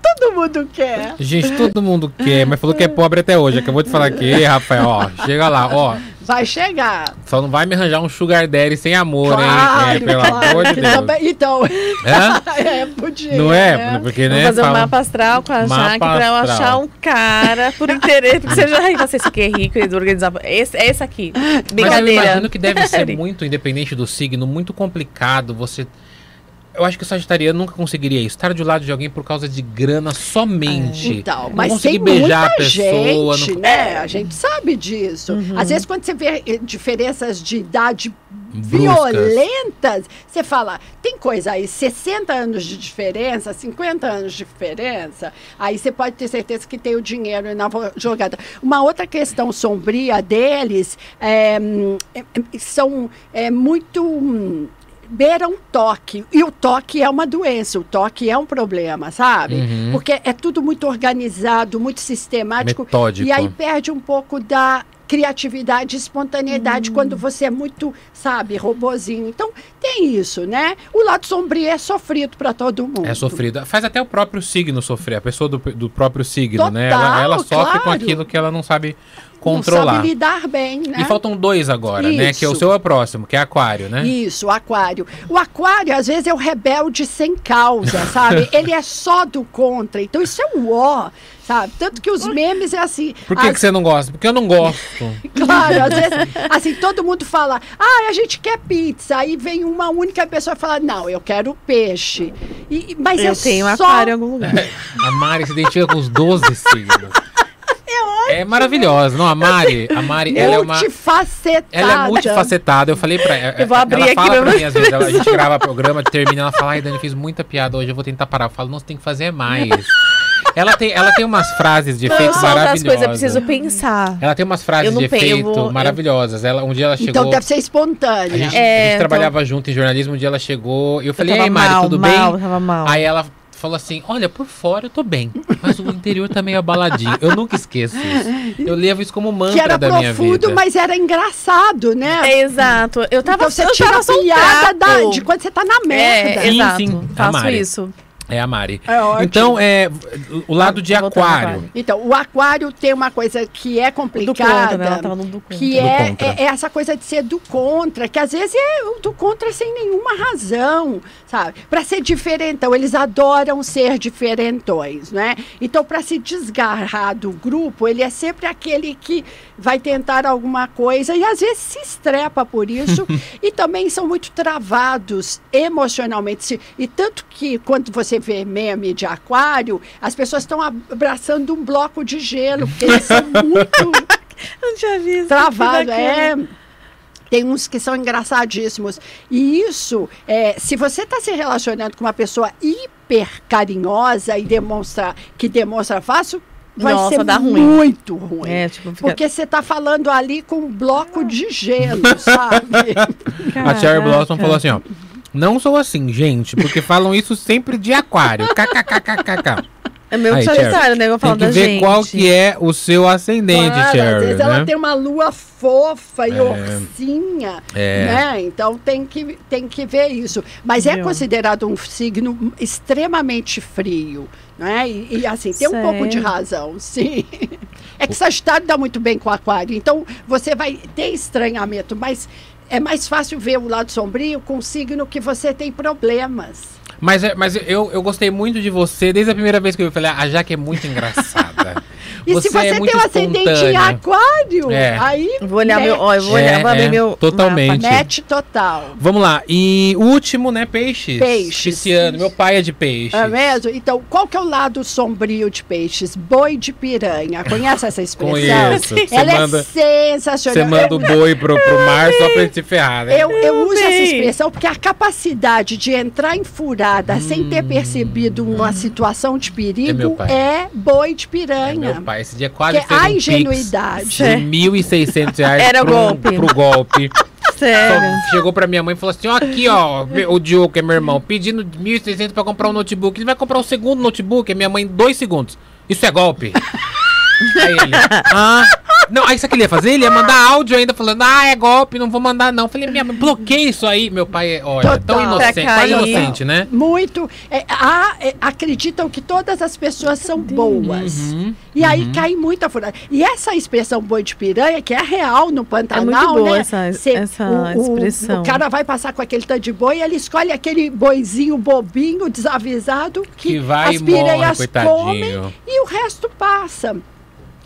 Todo mundo quer. Gente, todo mundo quer, mas falou que é pobre até hoje. Acabou de falar aqui, Rafael, ó, chega lá, ó. Vai chegar. Só não vai me arranjar um sugar daddy sem amor, Claro, hein? É, pelo claro, amor de que Deus. Então, Hã? [LAUGHS] é, podia. Não é? né? Porque, né? fazer um fala- mapa astral com a Mapa Jaque pra eu astral. achar um cara por interesse. Porque você já você aqui é rico e organizar. Esse, é esse aqui. Mas eu Brincadeira. imagino que deve ser muito, independente do signo, muito complicado você. Eu acho que o Sagitariano nunca conseguiria isso. Estar do lado de alguém por causa de grana somente. Então, Não mas conseguir tem beijar muita a pessoa. gente, não- né? A gente sabe disso. Às vezes, quando você vê eh, diferenças de idade Bruscas. violentas, você fala, tem coisa aí, 60 anos de diferença, 50 anos de diferença, aí você pode ter certeza que tem o dinheiro na jogada. Uma outra questão sombria deles é, hum, é, é, são é, muito. Hum, beiram toque. E o toque é uma doença, o toque é um problema, sabe? Uhum. Porque é tudo muito organizado, muito sistemático. Metódico. E aí perde um pouco da criatividade e espontaneidade Hum. quando você é muito, sabe, robozinho. Então, tem isso, né? O lado sombrio é sofrido para todo mundo. É sofrida. Faz até o próprio signo sofrer, a pessoa do, do próprio signo, né? Total, Ela, ela sofre com claro. aquilo que ela não sabe controlar. Não sabe lidar bem, né? E faltam dois agora, né? Que é o Isso. seu é o próximo, que é aquário, né? Isso, o aquário. O aquário, às vezes, é o rebelde sem causa, [LAUGHS] sabe? Ele é só do contra. Então, isso é o ó, sabe? Tanto que os memes é assim. Por que, as- que você não gosta? Porque eu não gosto. [LAUGHS] Claro, às vezes, assim, todo mundo fala, ah, a gente quer pizza. Aí vem uma única pessoa e fala, não, eu quero peixe. E, mas Eu é tenho só... aquário em algum lugar. [LAUGHS] A Mari se identifica com os 12 signos. É maravilhosa. Não, a Mari, a Mari, ela é uma. Multifacetada. Ela é multifacetada. Eu falei pra ela. Eu vou abrir ela aqui fala pra mim, às vezes, ela- a gente grava programa, termina, ela fala, ai, Dani, fiz muita piada hoje, eu vou tentar parar. Eu falo, não, você tem que fazer mais. Ela tem, ela tem umas frases de efeito maravilhosas. coisas, eu preciso pensar. Ela tem umas frases de efeito vou- maravilhosas. Ela, um dia ela chegou. Então deve ser A espontânea. gente, É, a gente então- trabalhava junto em jornalismo, um dia ela chegou e eu falei, eu ei Mari, mal, tudo mal, bem? tava mal. Aí ela falou assim, olha, por fora eu tô bem, mas o interior tá meio abaladinho. Eu nunca esqueço isso. Eu levo isso como mantra Que era da minha profundo, vida. mas era engraçado, né? É, exato. Eu tava então você eu tira tava a piada da, de quando você tá na merda. É, Sim, exato. sim, Faço isso. É a Mari. É ótimo. Então, é, o lado de aquário. Então, o aquário tem uma coisa que é Do contra, complicada. né? Ela tava no do contra. que Do é, contra. é- é essa coisa de ser do contra, que às vezes é o do contra sem nenhuma razão, sabe? Para ser diferentão, eles adoram ser diferentões, né? Então, para se desgarrar do grupo, ele é sempre aquele que vai tentar alguma coisa e às vezes se estrepa por isso [LAUGHS] e também são muito travados emocionalmente. E tanto que quando você vê meme de aquário, as pessoas estão abraçando um bloco de gelo, porque eles são [LAUGHS] muito Não tinha visto. travado. É. Tem uns que são engraçadíssimos. E isso, é, se você está se relacionando com uma pessoa hiper carinhosa e demonstra que demonstra fácil, vai Nossa, ser dá ruim. muito ruim. É, tipo, fica... Porque você está falando ali com um bloco de gelo, [LAUGHS] sabe? A Cherry Blossom falou assim, ó. Não sou assim, gente, porque falam isso sempre de aquário. [LAUGHS] KKKKK. É meu Aí, solitário, né? Eu Tem falo que da ver gente. qual que é o seu ascendente, Claro, às vezes né? ela tem uma lua fofa e É. orcinha, É. né? Então tem que, tem que ver isso. Mas é Viu? considerado um signo extremamente frio, né? E, e, assim, tem um pouco de razão, sim. É que Sagitário dá muito bem com Aquário, então você vai ter estranhamento, mas é mais fácil ver o lado sombrio com o signo que você tem problemas. Mas, é- mas eu, eu gostei muito de você desde a primeira vez que eu falei, a Jaque é muito engraçada. [LAUGHS] E se você é tem muito um ascendente em. Aquário, É. aí Eu Vou olhar meu. Ó, eu vou É, olhar, vou abrir é, meu. totalmente. mapa. mete total. Vamos lá. E o último, né? Peixes. Peixes. Pisciano. Meu pai é de peixe. É mesmo? Então, qual que é o lado sombrio de peixes? Boi de piranha. Conhece essa expressão? [LAUGHS] Conheço. Você Ela manda, é sensacional. você manda o boi pro, pro [LAUGHS] mar só pra ele se ferrar, né? Eu, eu uso essa expressão porque a capacidade de entrar em furada sem ter percebido uma situação de Hum. É perigo é boi de É, piranha. meu pai, esse dia quase Que fez a um ingenuidade. de 1.600 reais Era pro, golpe. pro golpe. Sério. Só chegou pra minha mãe e falou assim, ó, aqui, ó, o Diogo, que é meu irmão, pedindo 1.600 pra comprar um notebook. Ele vai comprar o segundo notebook, a minha mãe, em dois segundos. Isso é golpe. Aí ele, ah... Não, aí sabe o que ele ia fazer? Ele ia mandar áudio ainda falando, ah, é golpe, não vou mandar não. Falei, minha mãe, bloqueei isso aí. Meu pai, é, olha, tão Total. inocente, Pra quase cair. inocente, né? Muito. é, há- é, acreditam que todas as pessoas são boas. Uhum, E aí cai muita furada. E essa expressão boi de piranha, que é real no Pantanal, É muito boa né? essa- Cê- essa expressão. O, cara vai passar com aquele tanto de boi e ele escolhe aquele boizinho bobinho, desavisado, que, Que vai as morre, piranhas coitadinho. comem e o resto passa.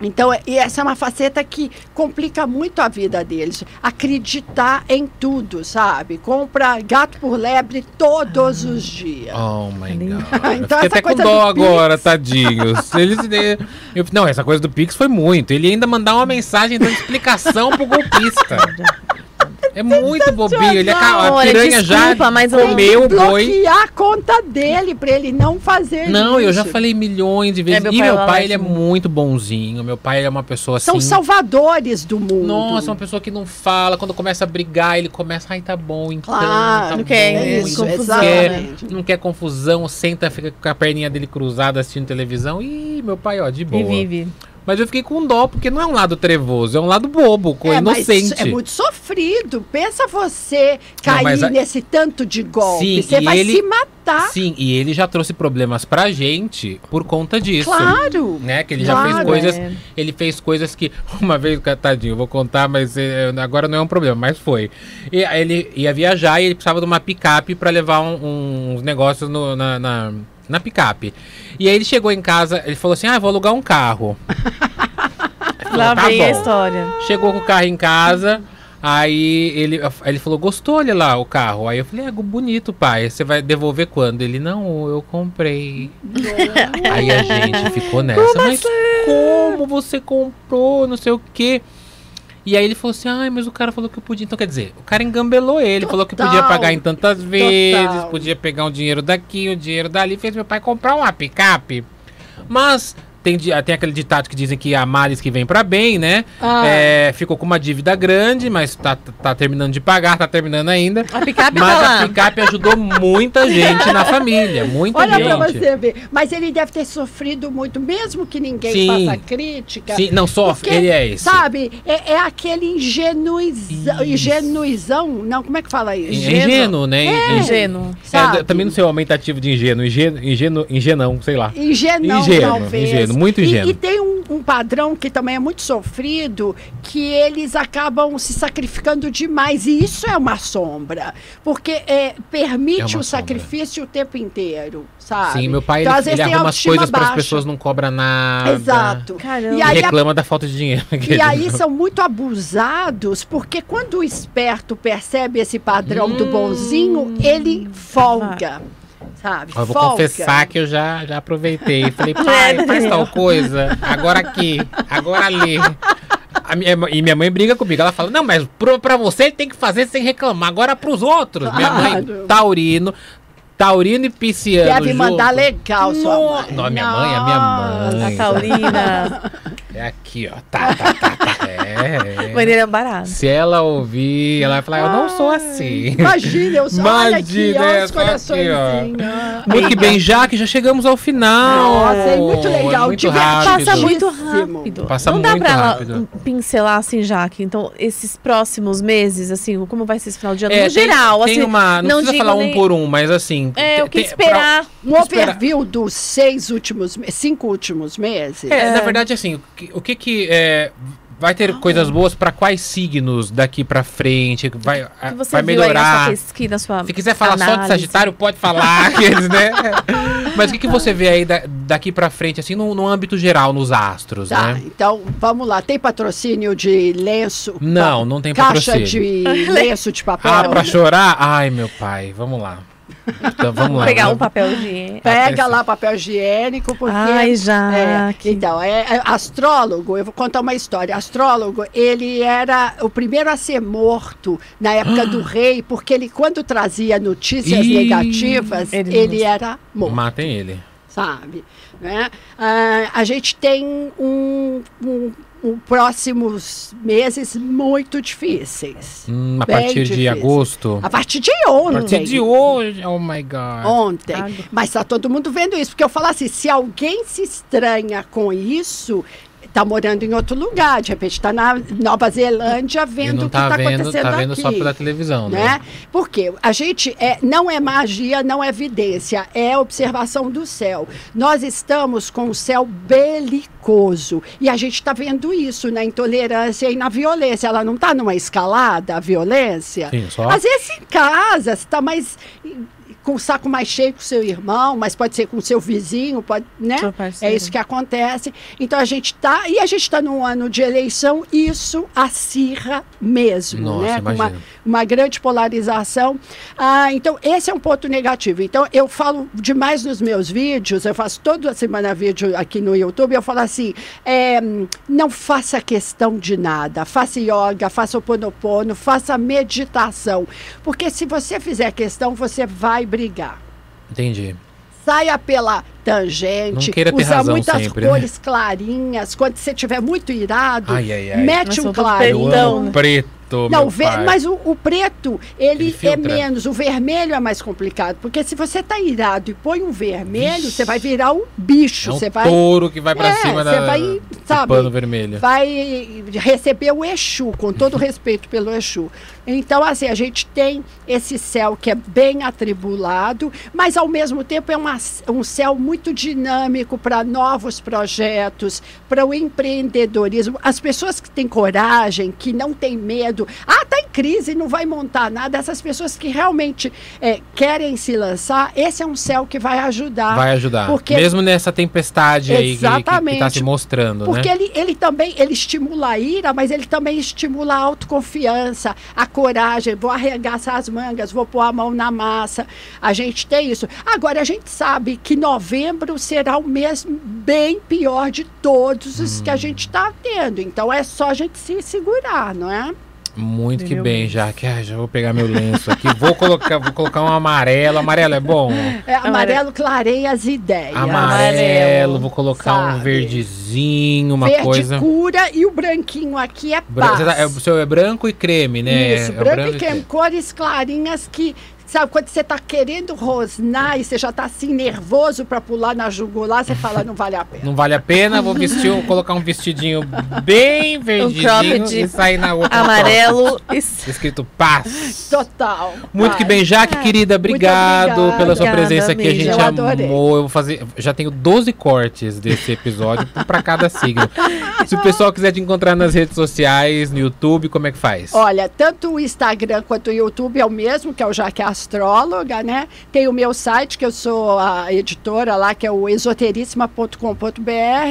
Então, e essa é uma faceta que complica muito a vida deles. Acreditar em tudo, sabe? Compra gato por lebre todos os dias. Oh my god. [LAUGHS] Então, Fiquei essa até com dó do Pix- agora, tadinhos. [LAUGHS] Eles, eu- não, essa coisa do Pix foi muito. Ele ainda mandar uma mensagem dando explicação pro golpista. É muito bobinho. Ele, aca- a Olha, piranha já desculpa, mas eu- comeu o boi. bloquear a conta dele para ele não fazer Não, eu já isso. falei milhões de vezes. É, meu e pai meu fala pai, ele é assim. muito bonzinho. Meu pai é uma pessoa assim. São salvadores do mundo. Nossa, uma pessoa que não fala. Quando começa a brigar, ele começa, ai, tá bom, então. Claro, tá não quer bom, é, então confusão, não quer, não quer confusão, senta, fica com a perninha dele cruzada assistindo televisão. Ih, meu pai, ó, de boa. E vive. Mas eu fiquei com dó, porque não é um lado trevoso, é um lado bobo, co- É, inocente. é muito sofrido. Pensa você cair mas a- nesse tanto de golpe. Sim, você vai ele- se matar. Sim, e ele já trouxe problemas pra gente por conta disso. Claro. Né? Que ele já fez Claro, coisas. é. Ele fez coisas que. [LAUGHS] Uma vez, tadinho, eu vou contar, mas eh, agora não é um problema, mas foi. E, ele ia viajar e ele precisava de uma picape pra levar um- uns negócios no- na, na, na picape. E aí ele chegou em casa, ele falou assim: Ah, vou alugar um carro. [LAUGHS] Lá "Tá vem a bom." história. Chegou com o carro em casa. Aí ele, ele falou, gostou, olha lá o carro. Aí eu falei, é bonito, pai. Você vai devolver quando? Ele, não, eu comprei. [LAUGHS] Aí a gente ficou nessa. mas como você comprou? Não sei o quê. E aí ele falou assim, ai, mas o cara falou que eu podia. Então quer dizer, o cara engambelou ele, falou que podia Total. pagar em tantas vezes, Total. podia pegar um dinheiro daqui, um dinheiro dali, fez meu pai comprar uma picape. Mas tem, tem aquele ditado que dizem que há males que vem pra bem, né? Ah. É, ficou com uma dívida grande, mas tá, tá terminando de pagar, tá terminando ainda. A picape Mas tá a picape ajudou muita gente na família, muita Olha gente. pra você ver. Mas ele deve ter sofrido muito, mesmo que ninguém Sim. faça crítica. Sim, não sofre, Porque, ele é esse. Sabe, é, é aquele ingenuizão, ingenuizão, não, como é que fala isso? É ingênuo, né? Ingê- Ingênuo. É, Sabe? também não sei o aumentativo de ingênuo, ingênuo, ingênuo, ingenão, sei lá. Ingênuo, Ingênuo, talvez. ingênuo, muito E- ingênuo. E, tem um, um padrão que também é muito sofrido, que eles acabam se sacrificando demais. E isso é uma sombra. Porque é, É permite uma o sombra. sacrifício o tempo inteiro, sabe? Sim, meu pai Então, ele, às vezes, ele tem arruma as coisas para as pessoas não cobra nada. Exato. Caramba. E E aí, a- reclama da falta de dinheiro. [LAUGHS] e aí são muito abusados, porque quando o esperto percebe esse padrão do bonzinho, ele folga. Sabe? Eu vou folga. confessar que eu já, já aproveitei. [LAUGHS] Falei, É, pai, faz tal coisa. Agora aqui, agora ali. A minha, e minha mãe briga comigo. Ela fala: Não, mas pro, pra você ele tem que fazer sem reclamar. Agora pros outros. Minha mãe, taurino. Taurino e pisciano. Deve mandar junto. legal sua mãe. Não, a minha mãe, a minha mãe. A Taurina. [LAUGHS] É aqui, ó. Tá, tá, tá, tá. [LAUGHS] É. É barato. Se ela ouvir, ela vai falar: Eu não sou assim. Imagina, eu sou. Olha aqui, Imagina, ó, os só aqui, ó. coraçõezinhos. Muito que bem, Jaque, já chegamos ao final. Nossa, é muito legal, Muito divertido. rápido. Passa muito rápido. Passa não dá muito pra ela rápido. pincelar assim, Jaque. Então, esses próximos meses, assim, como vai ser esse final de ano? É, no tem- geral, tem assim. uma, não, precisa digo falar um nem- por um, mas assim. É, tem- o que esperar. Um Espera- overview dos seis últimos, cinco últimos meses. É, na verdade, assim, o que o que, que, é, vai ter coisas boas pra quais signos daqui pra frente? Vai, que você vai viu aí na sua melhorar. pesquisa, Se quiser falar só de análise. Sagitário, pode falar, [LAUGHS] aqueles, né? Mas o que, que você vê aí da- daqui pra frente, assim, no, no âmbito geral, nos astros, Tá, né? então vamos lá. Tem patrocínio de lenço? Não, Pa- não tem Caixa patrocínio. de [LAUGHS] lenço de papel? Ah, pra chorar? Ai, meu pai, vamos lá. Então, vamos Vou lá. pegar né? um papel de... Pega Atenção. lá papel higiênico, porque. Ai, É, Jaque. então, é, é, astrólogo, eu vou contar uma história. Astrólogo, ele era o primeiro a ser morto na época do [GASPS] rei, porque ele, quando trazia notícias Ih, negativas, ele ele, era morto, Matem ele. sabe? Né? Ah, a gente tem um, um, um próximos meses muito difíceis. Hum, a Bem partir de agosto. A partir de A ontem. partir de hoje. Oh my God. Ontem. Água. Mas está todo mundo vendo isso. Porque eu falo assim: se alguém se estranha com isso, está morando em outro lugar. De repente está na Nova Zelândia vendo o que tá está vendo, acontecendo tá vendo aqui. só pela televisão, né? né? Porque a gente é, não é magia, não é evidência, é observação do céu. Nós estamos com o céu belicoso e a gente está vendo isso na intolerância e na violência. Ela não está numa escalada, a violência? Sim, só. Às vezes em casa, está mais com o saco mais cheio com seu irmão, mas pode ser com seu vizinho, pode, né? É isso que acontece. Então a gente tá e a gente está num ano de eleição, isso acirra mesmo, Nossa, né? Com uma, uma grande polarização. Ah, então esse é um ponto negativo. Então eu falo demais nos meus vídeos, eu faço toda semana vídeo aqui no YouTube, eu falo assim, é, não faça questão de nada, faça yoga, faça o ponopono, faça meditação, porque se você fizer questão, você vai brigar Entendi. saia pela tangente, Não queira ter usa razão muitas sempre, né? cores clarinhas. Quando você estiver muito irado, Ai, ai, ai. mete Nós um. Eu Então, amo preto. Preto, Não, pai. mas o, o preto, ele, Ele é menos. O vermelho é mais complicado. Porque se você tá irado e põe um vermelho, você vai virar um bicho. É um você vai, touro que vai pra É, cima da, vai, sabe, pano vermelho. vai receber o Exu, com todo respeito pelo Exu. Então, assim, a gente tem esse céu que é bem atribulado, mas ao mesmo tempo é uma- um céu muito dinâmico para novos projetos, para o empreendedorismo. As pessoas que têm coragem, que não têm medo, ah, tá em crise, não vai montar nada. Essas pessoas que realmente eh, querem se lançar, esse é um céu que vai ajudar. Vai ajudar. Porque- Mesmo nessa tempestade aí que, tá Exatamente. se mostrando, Porque né? ele, ele também ele estimula a ira, mas ele também estimula a autoconfiança, a coragem. Vou arregaçar as mangas, vou pôr a mão na massa. A gente tem isso. Agora, a gente sabe que novembro será o mês bem pior de todos os Hum. que a gente está tendo. Então, é só a gente se segurar, não é? Muito que bem, já que ah, já vou pegar meu lenço aqui. Vou colocar, vou colocar um amarelo. Amarelo é bom? É, amarelo clareia as ideias. Amarelo, vou colocar um sabe? verdezinho, uma Verde coisa. cura e o branquinho aqui é Bran- paz. tá- é, o seu é branco e creme, né? Isso, É o branco, e creme, cores clarinhas que, sabe, quando você tá querendo rosnar e você já tá assim nervoso para pular na jugular, você fala, não vale a pena. Não vale a pena, vou vestir, vou colocar um vestidinho bem verdinho cropped e sair na outra. Amarelo e Escrito paz. Total. Muito que Vai. bem, Jaque, querida, obrigado obrigada. pela sua Obrigada, presença aqui. A gente Eu adorei. amou. Eu vou fazer. Já tenho 12 cortes desse episódio [LAUGHS] para cada signo. Se o pessoal quiser te encontrar nas redes sociais, no YouTube, como é que faz? Olha, tanto o Instagram quanto o YouTube é o mesmo, que é o Jaque Astróloga, né? Tem o meu site, que eu sou a editora lá, que é o esoteríssima.com.br.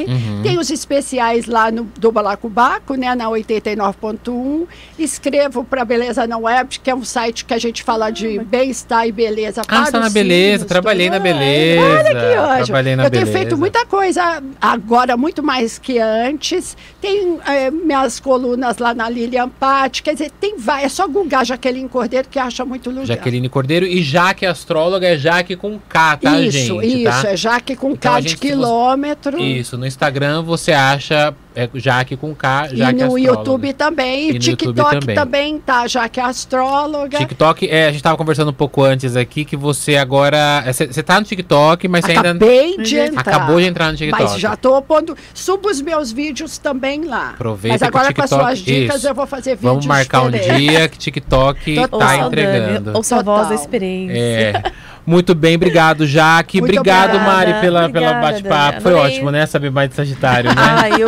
Uhum. Tem os especiais lá no, do Balacobaco, né, na 89.1. Escrevo para Beleza Não Web, que é um site que a gente fala de bem-estar e beleza Ah, na beleza, signos, trabalhei na. É, beleza. Olha que ótimo. Trabalhei na eu tenho beleza. feito muita coisa agora, muito mais que antes. Tem eh, minhas colunas lá na Lilian Patti, quer dizer, tem vai, é só googar Jaqueline Cordeiro que acha muito lugar. Jaqueline Cordeiro e Jaque Astróloga é Jaque com K, tá, isso, gente? isso, tá? é Jaque com Então, K de quilômetro. Isso, no Instagram você acha é, Jaque com K, E Jaque no Astróloga. YouTube também, E e no TikTok YouTube também. também. tá, Jaque Astróloga. TikTok, é, a gente tava conversando um pouco antes aqui que você agora. Você tá no TikTok, mas você ainda Acabei de entrar. acabou de entrar no TikTok. Mas já tô pondo. Subo os meus vídeos também lá. Aproveita Mas agora com as TikTok- suas dicas isso. eu vou fazer vídeos Vamos marcar um diferentes. dia que TikTok [LAUGHS] Total. tá Ouça Dani, entregando. Ouça a voz da experiência. É. [LAUGHS] Muito bem, obrigado, Jaque. Muito Obrigado, obrigada. Mari, pela, pela bate-papo. Foi ótimo, né? Saber mais de Sagitário, né? Ai, eu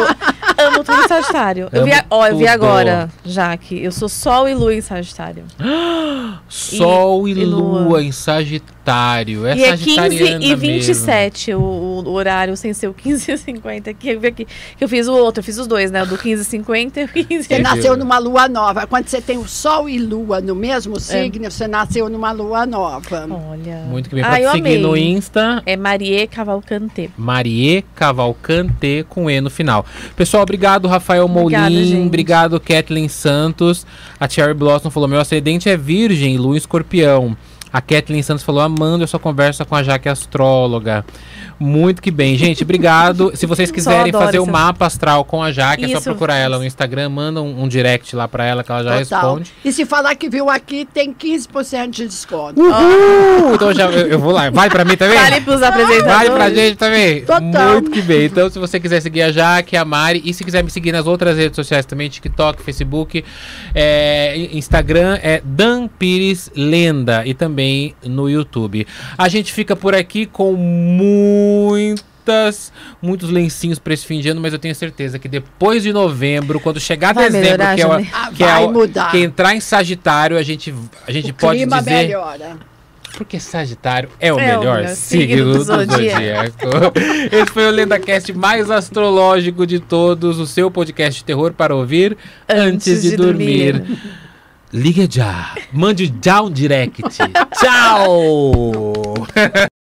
amo tudo em Sagitário. Eu vi, a- ó, eu vi agora, Jaque. Eu sou Sol e Lua em Sagitário. [GASPS] Sol e, e Lua. Lua. em Sagitário. É e é 15 sagitariana e mesmo. 27 o, o horário, sem ser o 15 e 50. Que eu, vi aqui, que eu fiz o outro, eu fiz os dois, né? O do 15 e 50 e o 15 Você nasceu numa lua nova. Quando você tem o Sol e Lua no mesmo É. signo, você nasceu numa lua nova. Olha. Muito que bem. Ah, seguir amei. no Insta. É Marie Cavalcante. Marie Cavalcante com E no final. Pessoal, obrigado, Rafael Obrigada, Molim. gente. Obrigado, Kathleen Santos. A Cherry Blossom falou: meu ascendente é virgem, lua escorpião. A Kathleen Santos falou: amando essa conversa com a Jaque Astróloga. Muito que bem, gente. Obrigado. Se vocês quiserem fazer o essa- mapa astral com a Jaque, é só procurar ela no Instagram, manda um, um direct lá pra ela que ela já Total. responde. E se falar que viu aqui, tem 15% de desconto. Uhul! Então já, eu, eu vou lá. Vale pra mim também? Vale pros apresentadores. Vale pra gente também. Total. Muito que bem. Então, se você quiser seguir a Jaque, a Mari, e se quiser me seguir nas outras redes sociais também, TikTok, Facebook, é, Instagram é Dan Pires Lenda e também no YouTube. A gente fica por aqui com muitas muitos lencinhos para esse fim de ano, mas eu tenho certeza que depois de novembro, quando chegar Vai dezembro, melhorar, que é, o, Jamile? Ah, que, é vai o- mudar. que entrar em Sagitário, a gente a gente o pode clima dizer melhora. porque Sagitário é o É o melhor melhor signo do do zodíaco. Esse foi o LendaCast mais astrológico de todos, o seu podcast de terror para ouvir antes, de, dormir. Ligue já. Mande já um direct. [LAUGHS] Tchau! [LAUGHS]